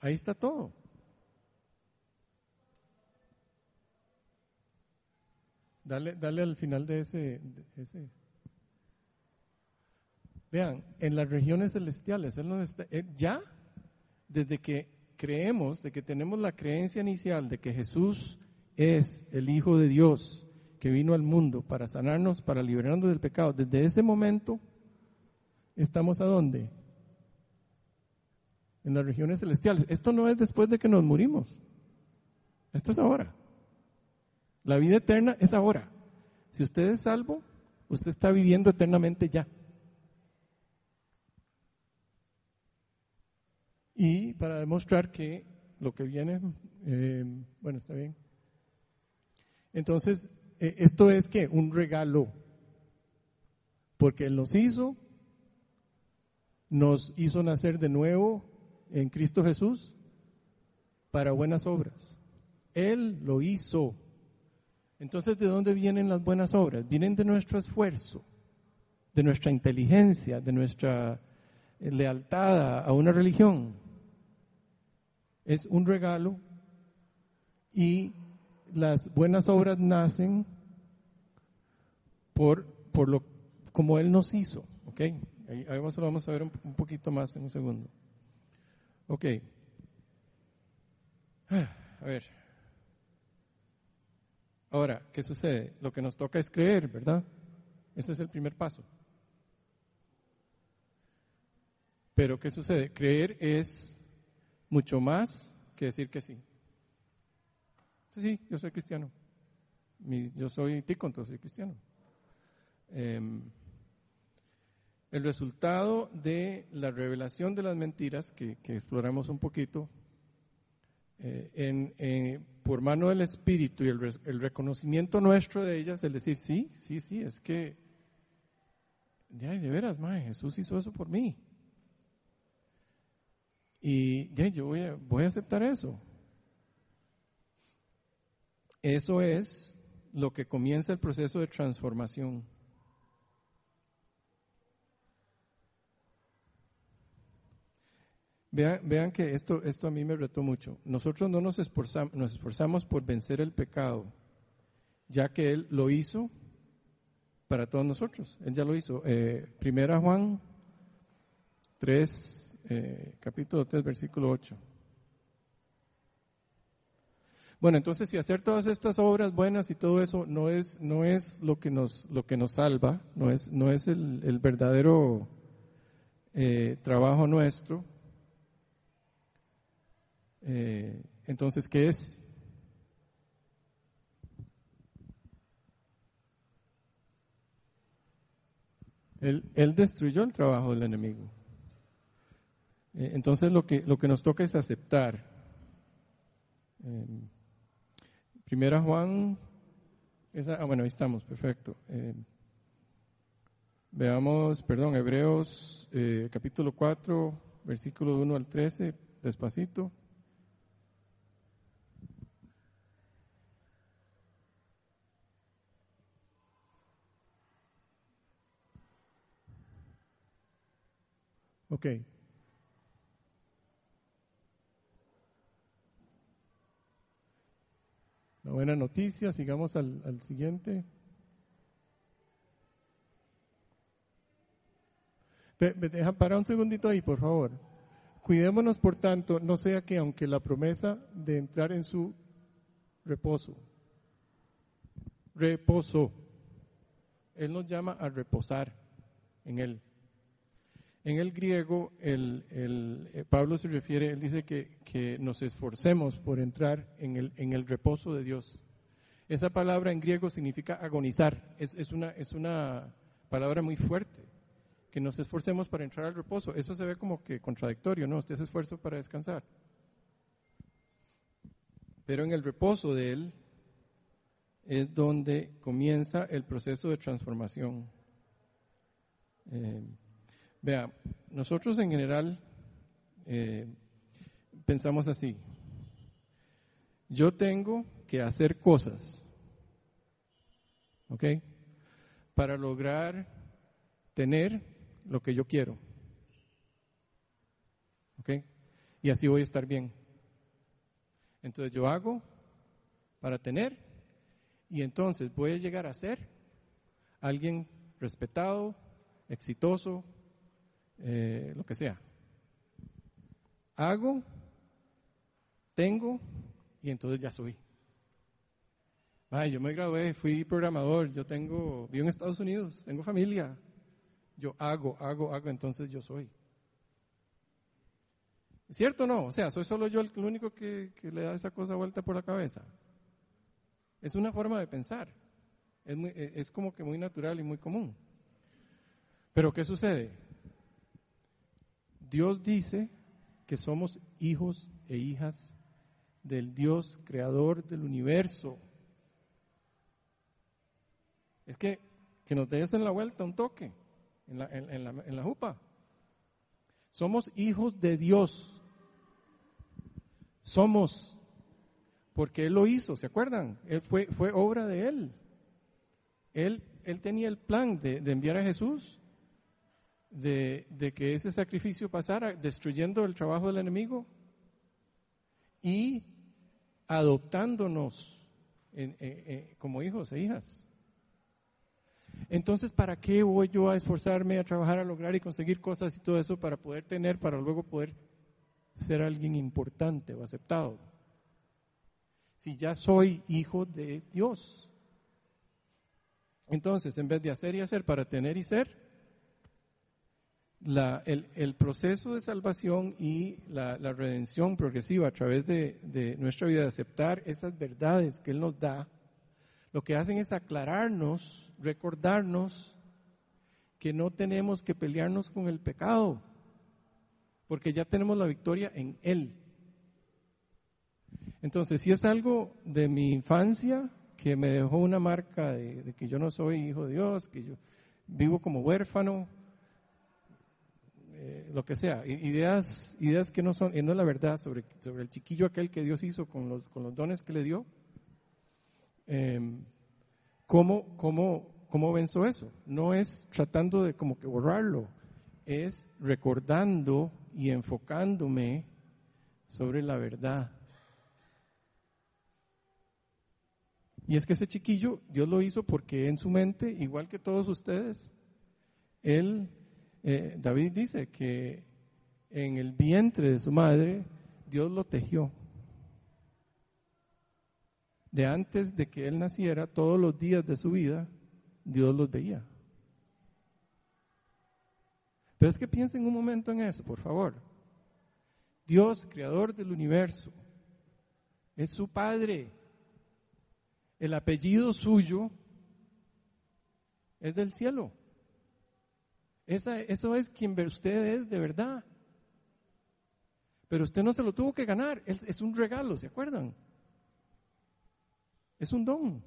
Ahí está todo. Dale, dale al final de ese, ese. Vean, en las regiones celestiales, ya desde que creemos, de que tenemos la creencia inicial de que Jesús es el Hijo de Dios que vino al mundo para sanarnos, para liberarnos del pecado, desde ese momento estamos a dónde? En las regiones celestiales. Esto no es después de que nos murimos. Esto es ahora. La vida eterna es ahora. Si usted es salvo, usted está viviendo eternamente ya. Y para demostrar que lo que viene, eh, bueno, está bien. Entonces, eh, esto es que un regalo, porque Él nos hizo, nos hizo nacer de nuevo en Cristo Jesús para buenas obras. Él lo hizo. Entonces, ¿de dónde vienen las buenas obras? Vienen de nuestro esfuerzo, de nuestra inteligencia, de nuestra eh, lealtad a una religión es un regalo y las buenas obras nacen por, por lo como Él nos hizo. ¿Ok? Ahí, vamos, lo vamos a ver un, poquito más en un segundo. Ok. A ver. Ahora, ¿qué sucede? Lo que nos toca es creer, ¿verdad? Ese es el primer paso. Pero ¿qué sucede? Creer es mucho más que decir que sí. Sí, sí, yo soy cristiano. yo soy tico, entonces soy cristiano. Em, el resultado de la revelación de las mentiras, que, exploramos un poquito, eh, en, por mano del Espíritu y el, el, reconocimiento nuestro de ellas, el decir, sí, sí, sí, es que, ya, de veras, mae, Jesús hizo eso por mí. Y ya, yo voy a, voy a aceptar eso. Eso es lo que comienza el proceso de transformación. Vean, vean, que esto, esto a mí me retó mucho. Nosotros no nos esforzamos, nos esforzamos por vencer el pecado, ya que Él lo hizo para todos nosotros. Él ya lo hizo. Eh, primera Juan 3, eh, capítulo 3, versículo 8. Bueno, entonces si hacer todas estas obras buenas y todo eso no es, no es lo que nos, lo que nos salva, no es, no es el, verdadero eh, trabajo nuestro, eh, entonces, ¿qué es? Él, él destruyó el trabajo del enemigo. Eh, entonces lo que, lo que nos toca es aceptar Em, primera Juan, esa, ah, bueno, ahí estamos, perfecto. Veamos, perdón, Hebreos eh, capítulo 4, versículo 1 al 13, despacito. Ok. La buena noticia, sigamos al, al siguiente. Deja parar un segundito ahí, por favor. Cuidémonos, por tanto, no sea que aunque la promesa de entrar en su reposo, reposo, Él nos llama a reposar en Él. En el griego, el, eh, Pablo se refiere, él dice que, que, nos esforcemos por entrar en el, en el reposo de Dios. Esa palabra en griego significa agonizar, es, es, una, es una palabra muy fuerte, que nos esforcemos para entrar al reposo. Eso se ve como que contradictorio, ¿no? Usted se esfuerzo para descansar. Pero en el reposo de Él es donde comienza el proceso de transformación. Eh, Vea, nosotros en general eh, pensamos así. Yo tengo que hacer cosas, ¿ok? Para lograr tener lo que yo quiero, ¿ok? Y así voy a estar bien. Entonces yo hago para tener y entonces voy a llegar a ser alguien respetado, exitoso, eh, lo que sea. Hago, tengo y entonces ya soy. Ay, yo me gradué, fui programador, yo tengo, vivo en Estados Unidos, tengo familia. Yo hago, hago, hago, entonces yo soy. ¿Cierto o no? O sea, soy solo yo el, único que, le da esa cosa vuelta por la cabeza. Es una forma de pensar. Es, es como que muy natural y muy común. Pero ¿qué sucede? Dios dice que somos hijos e hijas del Dios creador del universo. Es que, que nos des en la vuelta un toque, en la, en, la, en la jupa. Somos hijos de Dios. Somos, porque Él lo hizo, ¿se acuerdan? Él fue, fue obra de Él. Él, él tenía el plan de, de enviar a Jesús de, que ese sacrificio pasara destruyendo el trabajo del enemigo y adoptándonos como hijos e hijas. Entonces, ¿para qué voy yo a esforzarme a trabajar, a lograr y conseguir cosas y todo eso para poder tener, para luego poder ser alguien importante o aceptado? Si ya soy hijo de Dios. Entonces, en vez de hacer y hacer para tener y ser, el, proceso de salvación y la, redención progresiva a través de, nuestra vida, de aceptar esas verdades que Él nos da, lo que hacen es aclararnos, recordarnos que no tenemos que pelearnos con el pecado, porque ya tenemos la victoria en Él. Entonces, si es algo de mi infancia que me dejó una marca de, de que yo no soy hijo de Dios, que yo vivo como huérfano, eh, lo que sea, ideas, ideas que no son, no es la verdad sobre, sobre el chiquillo aquel que Dios hizo con los, con los dones que le dio. Em, ¿cómo, cómo, ¿Cómo venzo eso? No es tratando de como que borrarlo, es recordando y enfocándome sobre la verdad. Y es que ese chiquillo, Dios lo hizo porque en su mente, igual que todos ustedes, él eh, David dice que en el vientre de su madre Dios lo tejió. De antes de que él naciera, todos los días de su vida, Dios los veía. Pero es que piensen un momento en eso, por favor. Dios, creador del universo, es su Padre. El apellido suyo es del cielo eso es quien usted es de verdad. Pero usted no se lo tuvo que ganar, es, un regalo, ¿se acuerdan? Es un don.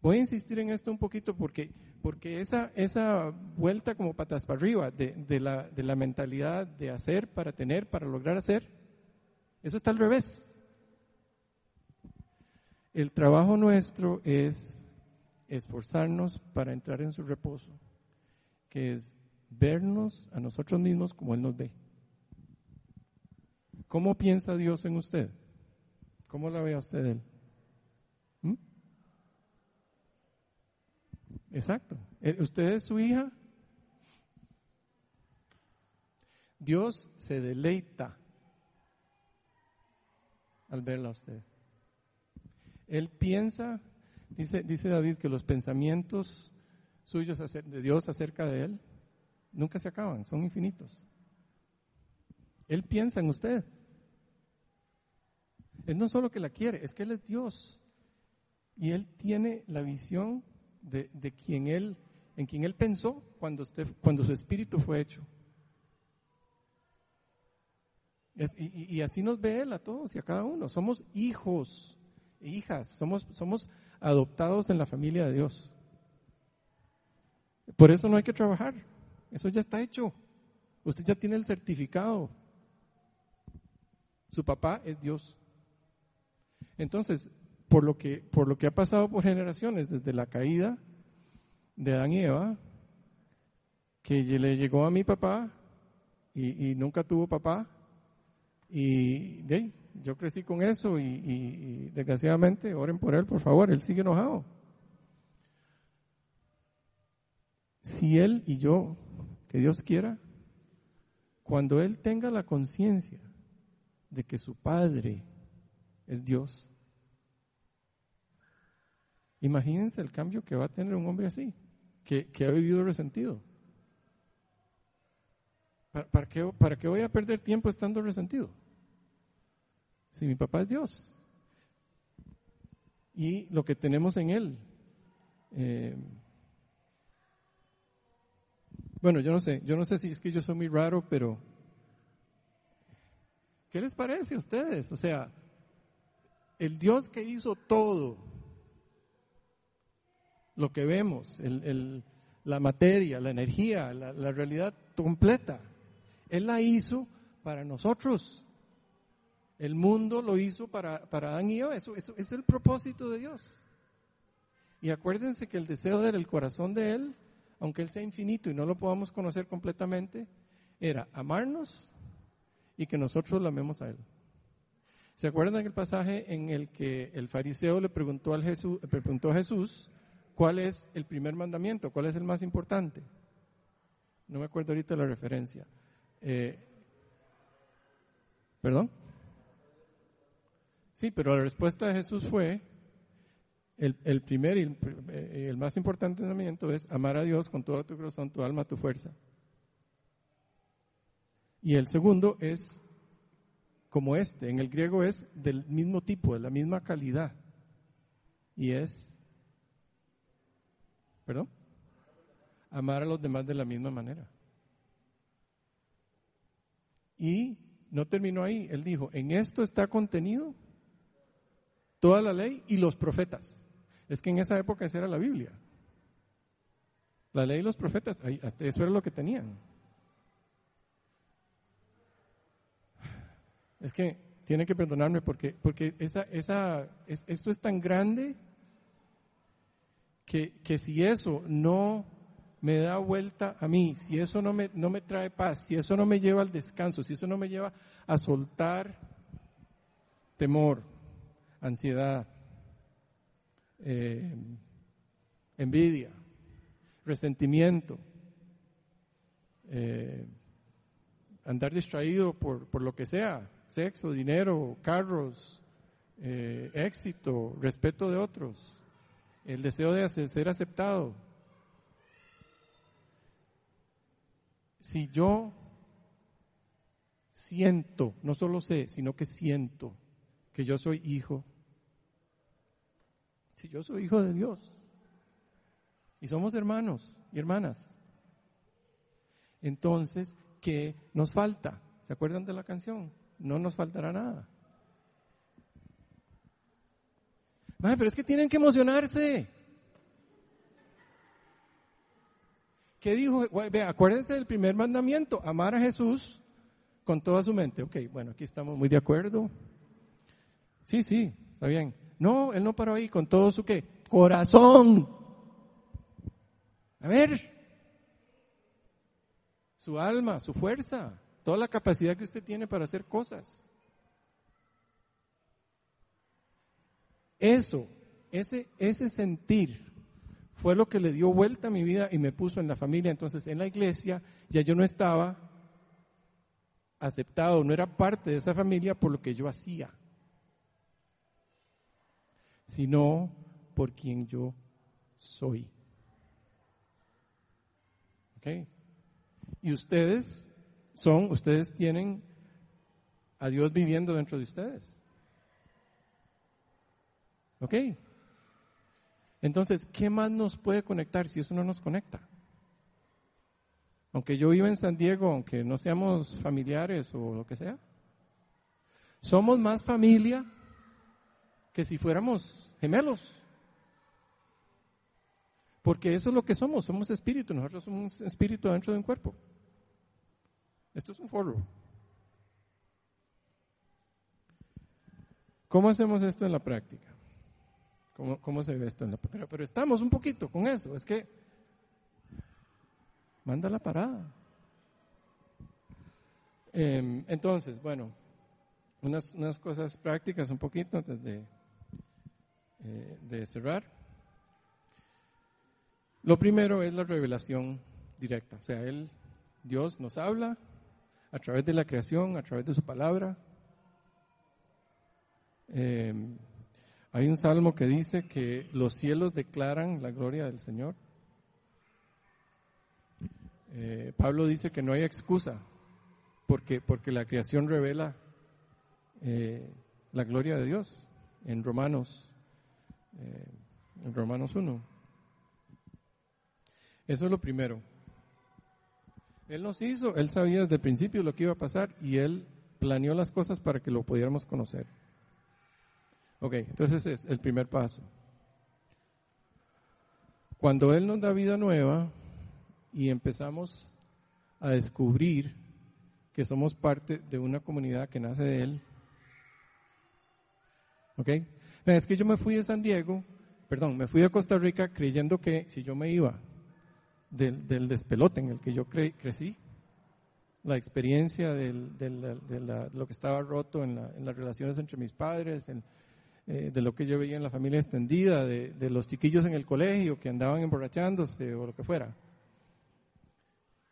Voy a insistir en esto un poquito porque, porque esa, esa vuelta como patas para arriba de, la, de la mentalidad de hacer para tener, para lograr hacer, eso está al revés. El trabajo nuestro es esforzarnos para entrar en su reposo, que es vernos a nosotros mismos como Él nos ve. ¿Cómo piensa Dios en usted? ¿Cómo la ve a usted Él? ¿Mm? Exacto. Eh, ¿Usted es su hija? Dios se deleita al verla a usted. Él piensa, dice, dice David, que los pensamientos suyos de Dios acerca de Él nunca se acaban, son infinitos. Él piensa en usted. Él no solo que la quiere, es que Él es Dios. Y Él tiene la visión de, quien Él, en quien Él pensó cuando, usted, cuando su espíritu fue hecho. y, y, así nos ve Él a todos y a cada uno. Somos hijos, hijas, somos, somos adoptados en la familia de Dios. Por eso no hay que trabajar. Eso ya está hecho. Usted ya tiene el certificado. Su papá es Dios. Entonces, por lo que, por lo que ha pasado por generaciones, desde la caída de Adán y Eva, que le llegó a mi papá y, nunca tuvo papá, y de, yo crecí con eso y, desgraciadamente, oren por él, por favor, él sigue enojado. Si él y yo, que Dios quiera, cuando él tenga la conciencia de que su padre es Dios, Imagínense el cambio que va a tener un hombre así, que, ha vivido resentido. ¿Para, ¿Para, qué, voy a perder tiempo estando resentido? Si mi papá es Dios. Y lo que tenemos en Él. Eh, bueno, yo no sé, yo no sé si es que yo soy muy raro, pero ¿qué les parece a ustedes? O sea, el Dios que hizo todo, lo que vemos, la materia, la energía, la, realidad completa. Él la hizo para nosotros. El mundo lo hizo para, para Adán y yo. Eso, eso, es el propósito de Dios. Y acuérdense que el deseo del corazón de Él, aunque Él sea infinito y no lo podamos conocer completamente, era amarnos y que nosotros lo amemos a Él. ¿Se acuerdan el pasaje en el que el fariseo le preguntó, al Jesús, le preguntó a Jesús ¿Cuál es el primer mandamiento? ¿Cuál es el más importante? No me acuerdo ahorita la referencia. Eh, ¿Perdón? Sí, pero la respuesta de Jesús fue, el, primer y el, el, más importante mandamiento es amar a Dios con todo tu corazón, tu alma, tu fuerza. Y el segundo es como este, en el griego es del mismo tipo, de la misma calidad. Y es ¿Perdón? Amar a los demás de la misma manera. Y no terminó ahí. Él dijo, en esto está contenido toda la ley y los profetas. Es que en esa época esa era la Biblia. La ley y los profetas, hasta eso era lo que tenían. Es que tiene que perdonarme porque, porque esa, esa, esto es tan grande que, si eso no me da vuelta a mí, si eso no me, no me trae paz, si eso no me lleva al descanso, si eso no me lleva a soltar temor, ansiedad, eh, envidia, resentimiento, eh, andar distraído por, por, lo que sea, sexo, dinero, carros, eh, éxito, respeto de otros, el deseo de ser aceptado. Si yo siento, no solo sé, sino que siento que yo soy hijo, si yo soy hijo de Dios, y somos hermanos y hermanas, entonces, ¿qué nos falta? ¿Se acuerdan de la canción? No nos faltará nada. Pero es que tienen que emocionarse. ¿Qué dijo? Acuérdense del primer mandamiento, amar a Jesús con toda su mente. Ok, bueno, aquí estamos muy de acuerdo. Sí, sí, está bien. No, él no paró ahí con todo su qué? Corazón. A ver, su alma, su fuerza, toda la capacidad que usted tiene para hacer cosas. Eso, ese, ese sentir fue lo que le dio vuelta a mi vida y me puso en la familia. Entonces, en la iglesia ya yo no estaba aceptado, no era parte de esa familia por lo que yo hacía, sino por quien yo soy. ¿Ok? Y ustedes son, ustedes tienen a Dios viviendo dentro de ustedes. ¿Ok? Entonces, ¿qué más nos puede conectar si eso no nos conecta? Aunque yo viva en San Diego, aunque no seamos familiares o lo que sea, somos más familia que si fuéramos gemelos. Porque eso es lo que somos, somos espíritu, nosotros somos espíritu dentro de un cuerpo. Esto es un foro. ¿Cómo hacemos esto en la práctica? ¿Cómo, se ve esto en la práctica? Pero, estamos un poquito con eso, es que manda la parada. Em, entonces, bueno, unas, unas, cosas prácticas un poquito antes de, eh, de cerrar. Lo primero es la revelación directa, o sea, él, Dios nos habla a través de la creación, a través de su palabra. Eh, hay un salmo que dice que los cielos declaran la gloria del Señor. Eh, Pablo dice que no hay excusa porque, porque la creación revela eh, la gloria de Dios en Romanos, en Romanos 1. Eso es lo primero. Él nos hizo, Él sabía desde el principio lo que iba a pasar y Él planeó las cosas para que lo pudiéramos conocer. Ok, entonces es el primer paso. Cuando Él nos da vida nueva y empezamos a descubrir que somos parte de una comunidad que nace de Él, ¿ok? Es que yo me fui de San Diego, perdón, me fui de Costa Rica creyendo que si yo me iba del, despelote en el que yo crecí, la experiencia de lo que estaba roto en, las relaciones entre mis padres, eh, de lo que yo veía en la familia extendida, de, los chiquillos en el colegio que andaban emborrachándose o lo que fuera.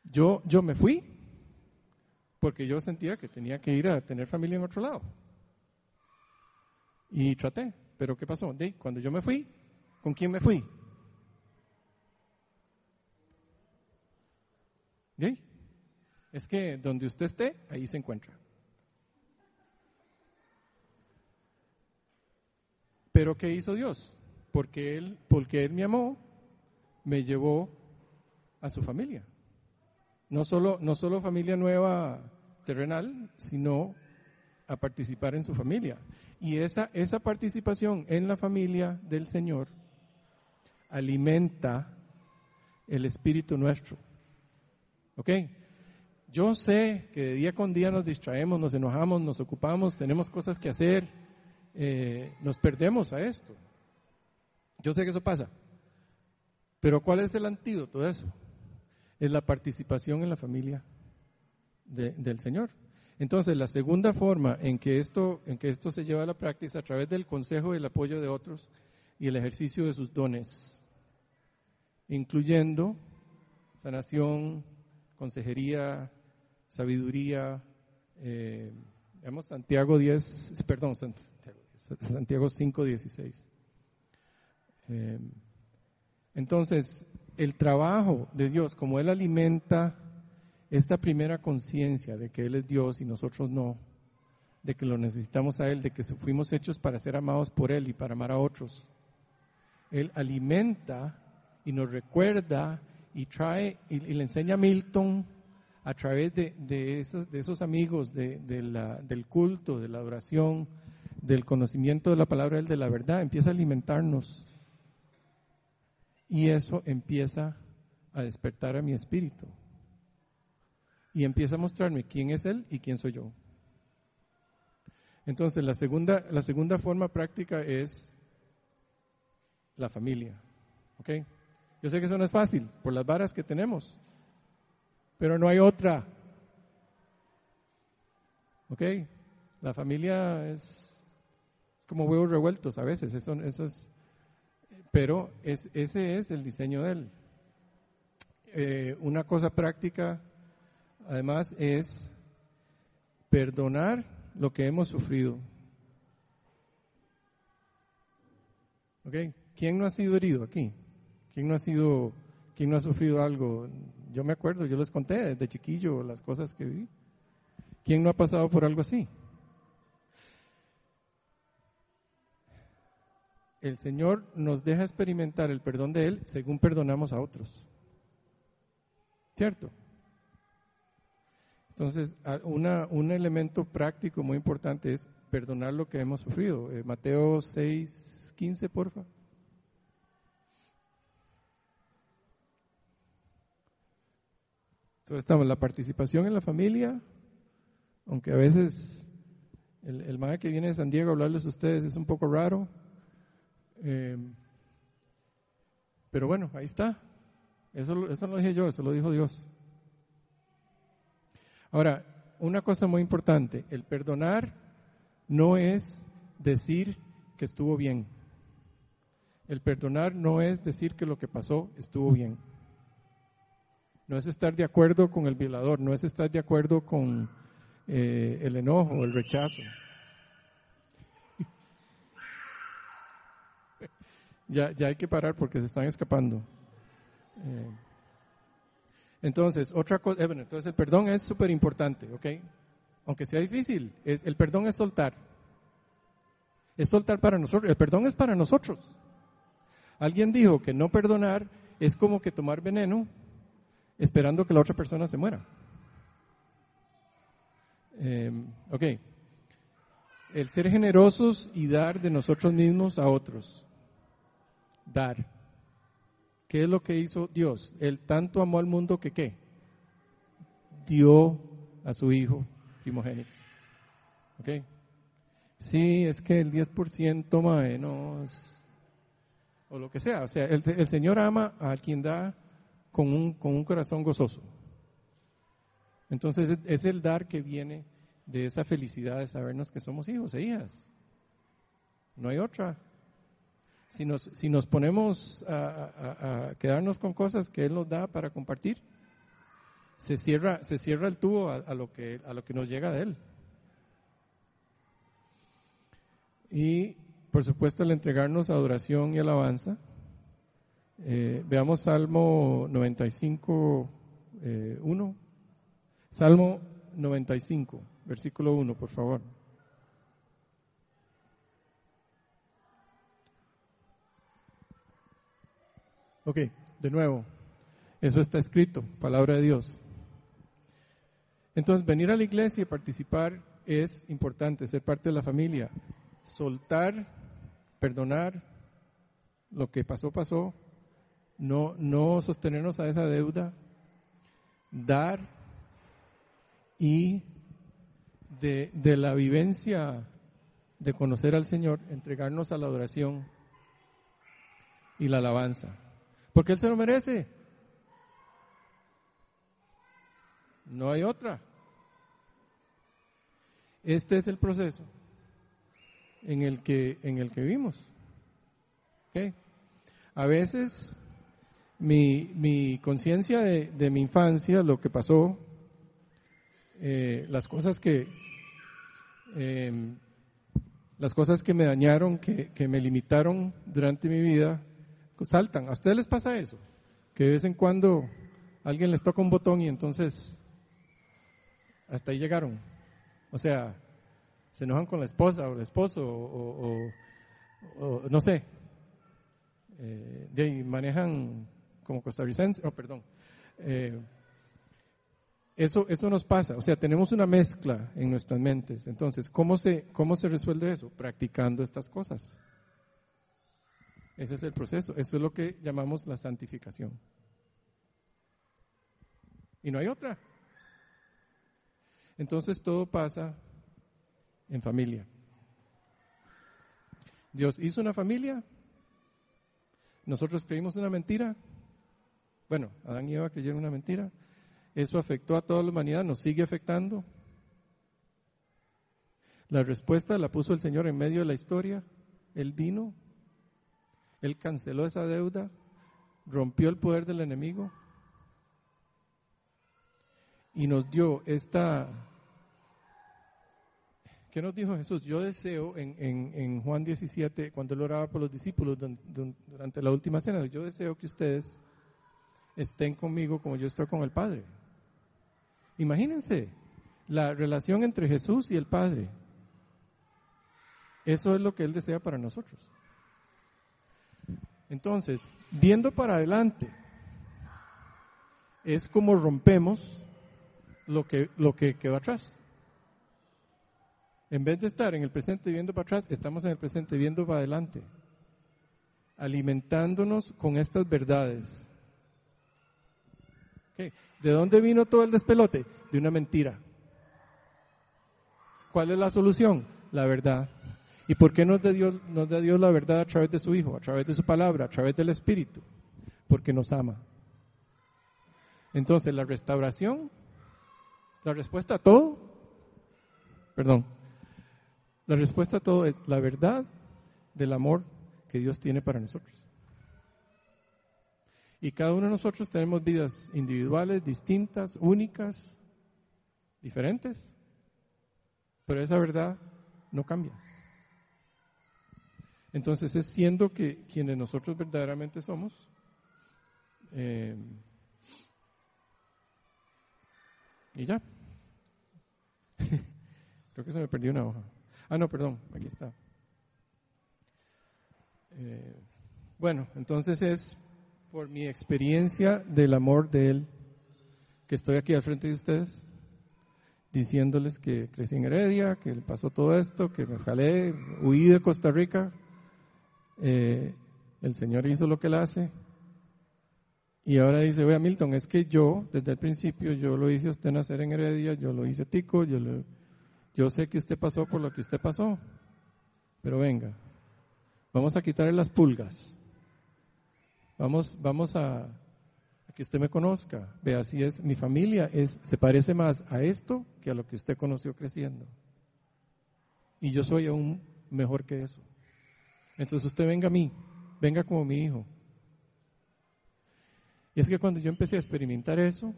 Yo, yo me fui porque yo sentía que tenía que ir a tener familia en otro lado. Y traté, pero ¿qué pasó? De, cuando yo me fui, ¿con quién me fui? Es que donde usted esté, ahí se encuentra. Pero ¿qué hizo Dios? Porque Él, porque Él me amó, me llevó a su familia. No solo, no solo familia nueva terrenal, sino a participar en su familia. Y esa, esa participación en la familia del Señor alimenta el espíritu nuestro. ¿Ok? Yo sé que día con día nos distraemos, nos enojamos, nos ocupamos, tenemos cosas que hacer, eh, nos perdemos a esto. Yo sé que eso pasa. Pero ¿cuál es el antídoto de eso? Es la participación en la familia del Señor. Entonces, la segunda forma en que, esto, en que esto se lleva a la práctica es a través del consejo y el apoyo de otros y el ejercicio de sus dones, incluyendo sanación, consejería, sabiduría, eh, vemos Santiago 10, perdón, Santiago 5, 16. Eh, entonces, el trabajo de Dios, como Él alimenta esta primera conciencia de que Él es Dios y nosotros no, de que lo necesitamos a Él, de que fuimos hechos para ser amados por Él y para amar a otros, Él alimenta y nos recuerda y trae y, le enseña a Milton a través de, de, esos, amigos de, del culto, de la adoración, del conocimiento de la palabra de la verdad, empieza a alimentarnos. Y eso empieza a despertar a mi espíritu. Y empieza a mostrarme quién es Él y quién soy yo. Entonces, la segunda, la segunda forma práctica es la familia. ¿Ok? Yo sé que eso no es fácil por las varas que tenemos, pero no hay otra. ¿Ok? La familia es, como huevos revueltos a veces, eso, eso es, pero es, ese es el diseño de él. Eh, una cosa práctica, además, es perdonar lo que hemos sufrido. ¿Ok? ¿Quién no ha sido herido aquí? ¿Quién no ha sido, quién no ha sufrido algo? Yo me acuerdo, yo les conté desde chiquillo las cosas que vi. ¿Quién no ha pasado por algo así? El Señor nos deja experimentar el perdón de Él según perdonamos a otros. ¿Cierto? Entonces, una, un elemento práctico muy importante es perdonar lo que hemos sufrido. Eh, Mateo 6, 15, porfa. Entonces estamos, la participación en la familia, aunque a veces el, el que viene de San Diego a hablarles a ustedes es un poco raro, eh, pero bueno, ahí está. Eso, eso no lo dije yo, eso lo dijo Dios. Ahora, una cosa muy importante, el perdonar no es decir que estuvo bien. El perdonar no es decir que lo que pasó estuvo bien. No es estar de acuerdo con el violador, no es estar de acuerdo con eh, el enojo, el rechazo. ya, ya hay que parar porque se están escapando. Eh, entonces, otra cosa, eh, entonces el perdón es súper importante, ¿ok? Aunque sea difícil, el perdón es soltar. Es soltar para nosotros, el perdón es para nosotros. Alguien dijo que no perdonar es como que tomar veneno esperando que la otra persona se muera. Eh, ok. El ser generosos y dar de nosotros mismos a otros. Dar. ¿Qué es lo que hizo Dios? Él tanto amó al mundo que qué? Dio a su hijo primogénito. ¿Ok? Sí, es que el 10% menos, o lo que sea. O sea, el, el Señor ama a quien da con un, con un corazón gozoso. Entonces es el dar que viene de esa felicidad de sabernos que somos hijos e hijas. No hay otra. Si nos, si nos ponemos a, quedarnos con cosas que Él nos da para compartir, se cierra, se cierra el tubo a, lo que, a lo que nos llega de Él. Y, por supuesto, el entregarnos adoración y alabanza eh, veamos Salmo 95, 1. Eh, Salmo 95, versículo 1, por favor. Ok, de nuevo, eso está escrito, palabra de Dios. Entonces, venir a la iglesia y participar es importante, ser parte de la familia, soltar, perdonar, lo que pasó, pasó, no, no sostenernos a esa deuda, dar y de, de la vivencia de conocer al Señor, entregarnos a la adoración y la alabanza. Porque Él se lo merece. No hay otra. Este es el proceso en el que, en el que vivimos. A veces mi, mi conciencia de, mi infancia, lo que pasó, eh, las cosas que em, las cosas que me dañaron, que, que, me limitaron durante mi vida, saltan. ¿A ustedes les pasa eso? Que de vez en cuando alguien les toca un botón y entonces hasta ahí llegaron. O sea, se enojan con la esposa o el esposo o, no sé. Eh, de ahí manejan como costarricense, oh, perdón. Eh, Eso, eso nos pasa, o sea, tenemos una mezcla en nuestras mentes. Entonces, ¿cómo se, ¿cómo se resuelve eso? Practicando estas cosas. Ese es el proceso, eso es lo que llamamos la santificación. Y no hay otra. Entonces todo pasa en familia. Dios hizo una familia, nosotros creímos una mentira, bueno, Adán y Eva creyeron una mentira, eso afectó a toda la humanidad, nos sigue afectando. La respuesta la puso el Señor en medio de la historia, Él vino, Él canceló esa deuda, rompió el poder del enemigo y nos dio esta... ¿Qué nos dijo Jesús? Yo deseo en, en, Juan 17, cuando él oraba por los discípulos durante la última cena, yo deseo que ustedes estén conmigo como yo estoy con el Padre. Imagínense la relación entre Jesús y el Padre. Eso es lo que Él desea para nosotros. Entonces, viendo para adelante, es como rompemos lo que, lo que quedó atrás. En vez de estar en el presente viendo para atrás, estamos en el presente viendo para adelante, alimentándonos con estas verdades ¿De dónde vino todo el despelote? De una mentira. ¿Cuál es la solución? La verdad. ¿Y por qué nos da Dios, nos da Dios la verdad a través de su Hijo, a través de su palabra, a través del Espíritu? Porque nos ama. Entonces, la restauración, la respuesta a todo, perdón, la respuesta a todo es la verdad del amor que Dios tiene para nosotros. Y cada uno de nosotros tenemos vidas individuales, distintas, únicas, diferentes. Pero esa verdad no cambia. Entonces es siendo que quienes nosotros verdaderamente somos, eh, y ya. Creo que se me perdió una hoja. Ah, no, perdón, aquí está. Eh, bueno, entonces es por mi experiencia del amor de Él, que estoy aquí al frente de ustedes, diciéndoles que crecí en Heredia, que pasó todo esto, que me jalé, huí de Costa Rica, eh, el Señor hizo lo que Él hace, y ahora dice, a Milton, es que yo, desde el principio, yo lo hice a usted nacer en Heredia, yo lo hice tico, yo, yo sé que usted pasó por lo que usted pasó, pero venga, vamos a quitarle las pulgas Vamos, vamos a, que usted me conozca. Vea, si es mi familia, es, se parece más a esto que a lo que usted conoció creciendo. Y yo soy aún mejor que eso. Entonces usted venga a mí, venga como mi hijo. Y es que cuando yo empecé a experimentar eso,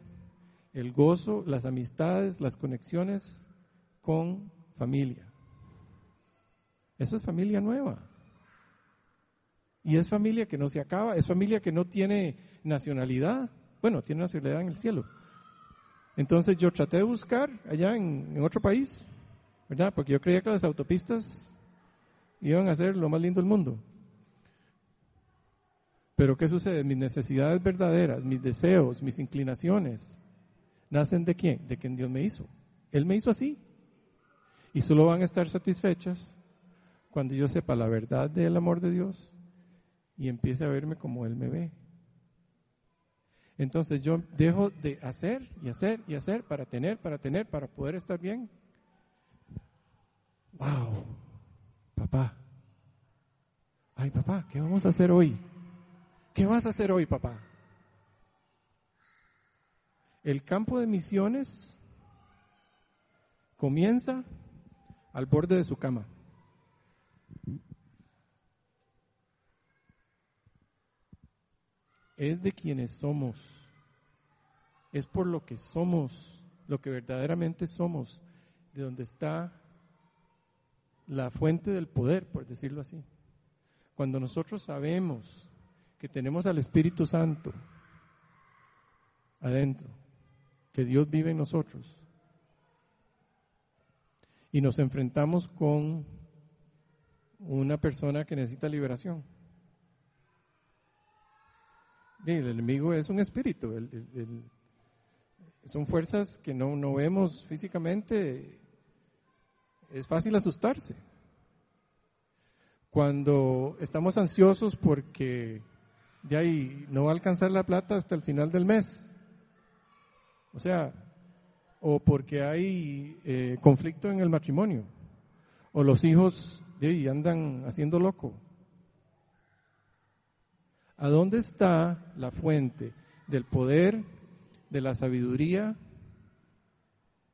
el gozo, las amistades, las conexiones con familia. Eso es familia nueva. Y es familia que no se acaba, es familia que no tiene nacionalidad. Bueno, tiene nacionalidad en el cielo. Entonces yo traté de buscar allá en, otro país, ¿verdad? Porque yo creía que las autopistas iban a ser lo más lindo del mundo. Pero ¿qué sucede? Mis necesidades verdaderas, mis deseos, mis inclinaciones, nacen de quién? De quien Dios me hizo. Él me hizo así. Y solo van a estar satisfechas cuando yo sepa la verdad del amor de Dios y empiece a verme como Él me ve. Entonces yo dejo de hacer y hacer y hacer para tener, para tener, para poder estar bien. ¡Wow! Papá. Ay, papá, ¿qué vamos a hacer hoy? ¿Qué vas a hacer hoy, papá? El campo de misiones comienza al borde de su cama. es de quienes somos. Es por lo que somos, lo que verdaderamente somos, de donde está la fuente del poder, por decirlo así. Cuando nosotros sabemos que tenemos al Espíritu Santo adentro, que Dios vive en nosotros, y nos enfrentamos con una persona que necesita liberación, el enemigo es un espíritu. son fuerzas que no, no vemos físicamente, es fácil asustarse. Cuando estamos ansiosos porque de ahí no va a alcanzar la plata hasta el final del mes. O sea, o porque hay eh, conflicto en el matrimonio, o los hijos de ahí andan haciendo loco. ¿A dónde está la fuente del poder, de la sabiduría,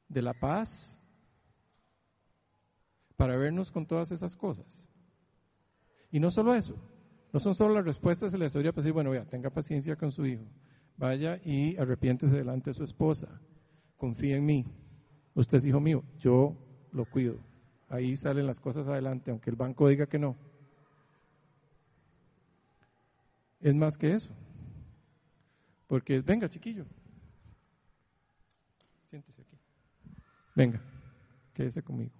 de la paz, para vernos con todas esas cosas? Y no solo eso, no son solo las respuestas de la historia para decir, bueno, vea, tenga paciencia con su hijo, vaya y arrepiéntese delante de su esposa, confía en mí, usted es hijo mío, yo lo cuido. Ahí salen las cosas adelante, aunque el banco diga que no. Es más que eso. Porque venga, chiquillo. Siéntese aquí. Venga, quédese conmigo.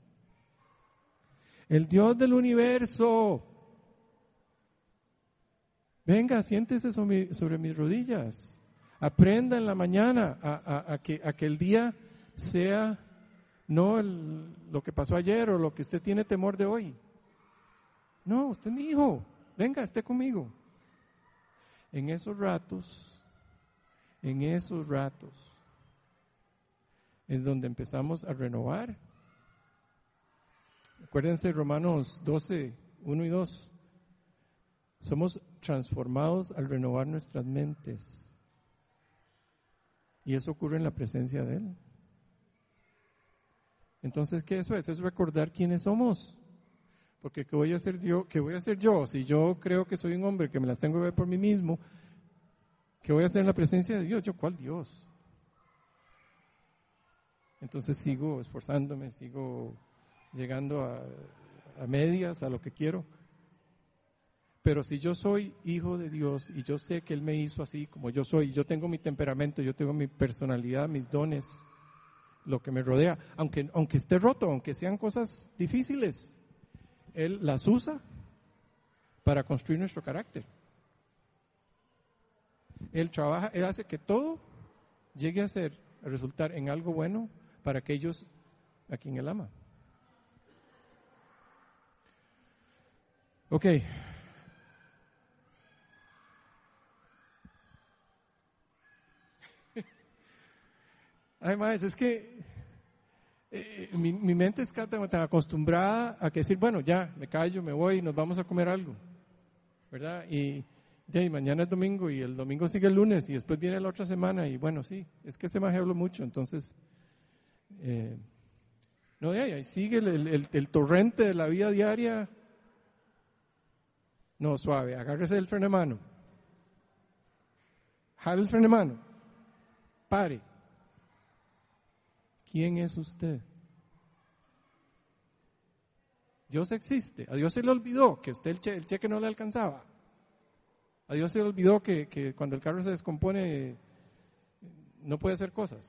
El Dios del universo Venga, siéntese sobre, mis rodillas. Aprenda en la mañana a, que, a el día sea no lo que pasó ayer o lo que usted tiene temor de hoy. No, usted es mi hijo. Venga, esté conmigo. En esos ratos, en esos ratos, es donde empezamos a renovar. Acuérdense Romanos 12, 1 y 2. Somos transformados al renovar nuestras mentes. Y eso ocurre en la presencia de Él. Entonces, ¿qué eso es? Es recordar quiénes somos. Porque ¿qué voy a hacer yo? ¿Qué voy a hacer yo? Si yo creo que soy un hombre que me las tengo que ver por mí mismo, ¿qué voy a hacer en la presencia de Dios? ¿Yo cuál Dios? Entonces sigo esforzándome, sigo llegando a, medias, a lo que quiero. Pero si yo soy hijo de Dios y yo sé que Él me hizo así como yo soy, yo tengo mi temperamento, yo tengo mi personalidad, mis dones, lo que me rodea, aunque, aunque esté roto, aunque sean cosas difíciles, Él las usa para construir nuestro carácter. Él trabaja, Él hace que todo llegue a ser, a resultar en algo bueno para aquellos a quien Él ama. Ok, Además, es que eh, mi, mente está tan, acostumbrada a que decir, bueno, ya, me callo, me voy, nos vamos a comer algo. ¿Verdad? Y, ya, mañana es domingo y el domingo sigue el lunes y después viene la otra semana y bueno, sí, es que se me hablo mucho, entonces... Eh, no, ya, ahí sigue el, el, torrente de la vida diaria. No, suave, agárrese el freno de mano. Jale el freno de mano. Pare ¿Quién es usted? Dios existe. A Dios se le olvidó que usted el, cheque no le alcanzaba. A Dios se le olvidó que, cuando el carro se descompone no puede hacer cosas.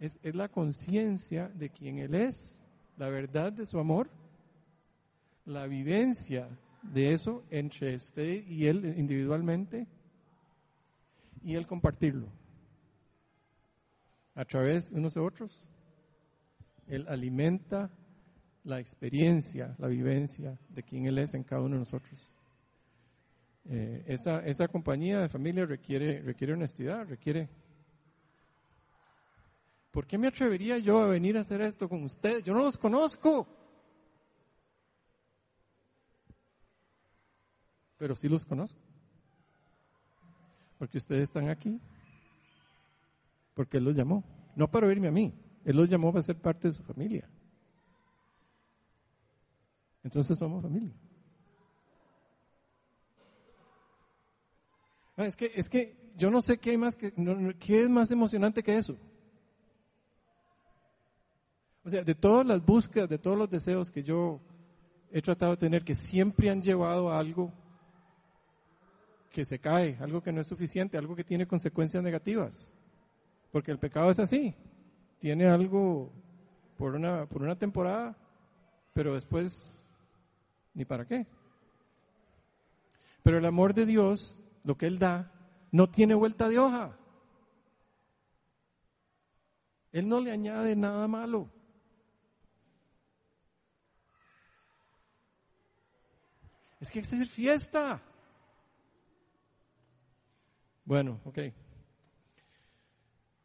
Es, es la conciencia de quién Él es, la verdad de su amor, la vivencia de eso entre usted y Él individualmente y el compartirlo a través de unos de otros. Él alimenta la experiencia, la vivencia de quien Él es en cada uno de nosotros. Eh, esa, esa compañía de familia requiere, requiere honestidad, requiere... ¿Por qué me atrevería yo a venir a hacer esto con ustedes? Yo no los conozco. Pero sí los conozco. Porque ustedes están aquí porque Él los llamó. No para oírme a mí, Él los llamó para ser parte de su familia. Entonces somos familia. Ah, es que, es que yo no sé qué hay más que, qué es más emocionante que eso. O sea, de todas las búsquedas, de todos los deseos que yo he tratado de tener, que siempre han llevado a algo que se cae, algo que no es suficiente, algo que tiene consecuencias negativas. Porque el pecado es así. Tiene algo por una, por una temporada, pero después ni para qué. Pero el amor de Dios, lo que Él da, no tiene vuelta de hoja. Él no le añade nada malo. Es que es fiesta. Bueno, ok.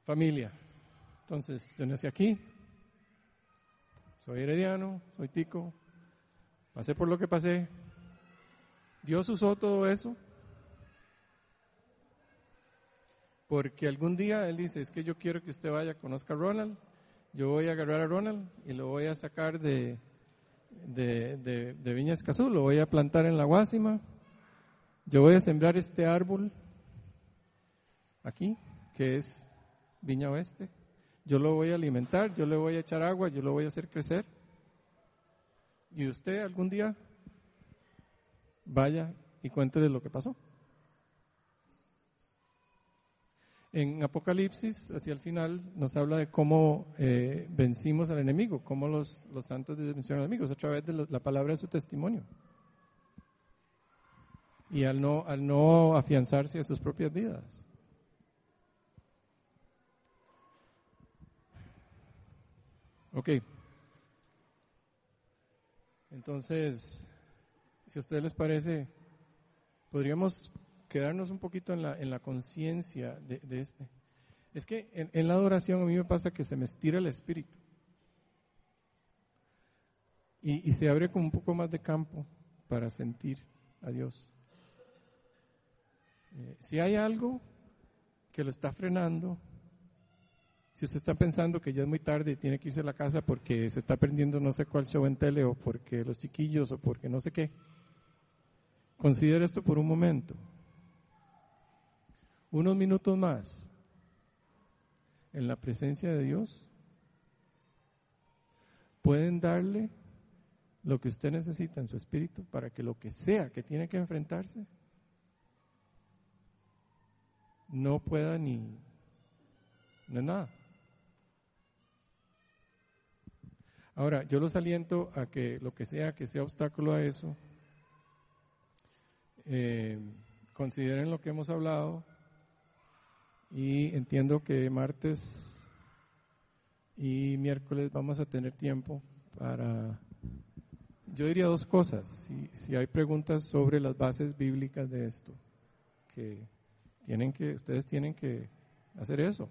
Familia. Entonces, yo nací aquí. Soy herediano, soy tico. Pasé por lo que pasé. Dios usó todo eso. Porque algún día Él dice, es que yo quiero que usted vaya, conozca a Ronald. Yo voy a agarrar a Ronald y lo voy a sacar de, de, de, de lo voy a plantar en la Guásima. Yo voy a sembrar este árbol aquí, que es Viña Oeste. Yo lo voy a alimentar, yo le voy a echar agua, yo lo voy a hacer crecer. Y usted algún día vaya y cuéntele lo que pasó. En Apocalipsis, hacia el final, nos habla de cómo eh, vencimos al enemigo, cómo los, los santos vencieron al enemigo, a través de la palabra de su testimonio. Y al no, al no afianzarse a sus propias vidas. Ok. Entonces, si a ustedes les parece, podríamos quedarnos un poquito en la, en la conciencia de, este. Es que en, la adoración a mí me pasa que se me estira el espíritu. Y, se abre como un poco más de campo para sentir a Dios. Eh, si hay algo que lo está frenando, si usted está pensando que ya es muy tarde y tiene que irse a la casa porque se está perdiendo no sé cuál show en tele o porque los chiquillos o porque no sé qué, considere esto por un momento unos minutos más en la presencia de Dios, pueden darle lo que usted necesita en su espíritu para que lo que sea que tiene que enfrentarse no pueda ni no nada. Ahora, yo los aliento a que lo que sea que sea obstáculo a eso, eh, consideren lo que hemos hablado, y entiendo que martes y miércoles vamos a tener tiempo para, yo diría dos cosas, si, si hay preguntas sobre las bases bíblicas de esto, que tienen que, ustedes tienen que hacer eso.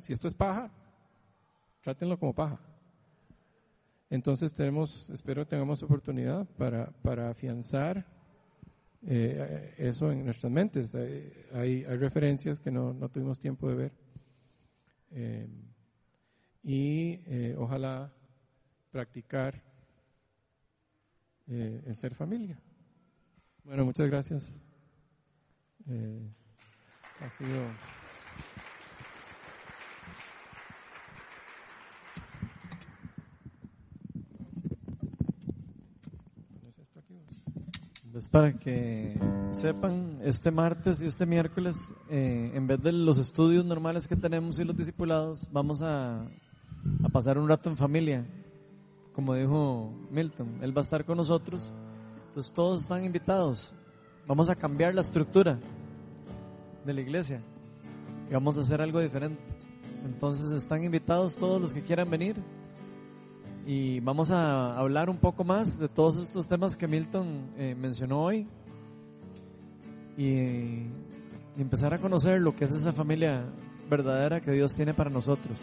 si esto es paja, trátenlo como paja. Entonces tenemos, espero tengamos oportunidad para, para afianzar eh, eso en nuestras mentes. Hay, hay referencias que no, no, tuvimos tiempo de ver. Eh, y eh, ojalá practicar el ser familia. Bueno, muchas gracias. ha sido. Pues para que sepan, este martes y este miércoles, eh, en vez de los estudios normales que tenemos y los discipulados, vamos a, a pasar un rato en familia, como dijo Milton. Él va a estar con nosotros, entonces todos están invitados. Vamos a cambiar la estructura de la iglesia y vamos a hacer algo diferente. Entonces están invitados todos los que quieran venir y vamos a hablar un poco más de todos estos temas que Milton eh, mencionó hoy y, y empezar a conocer lo que es esa familia verdadera que Dios tiene para nosotros.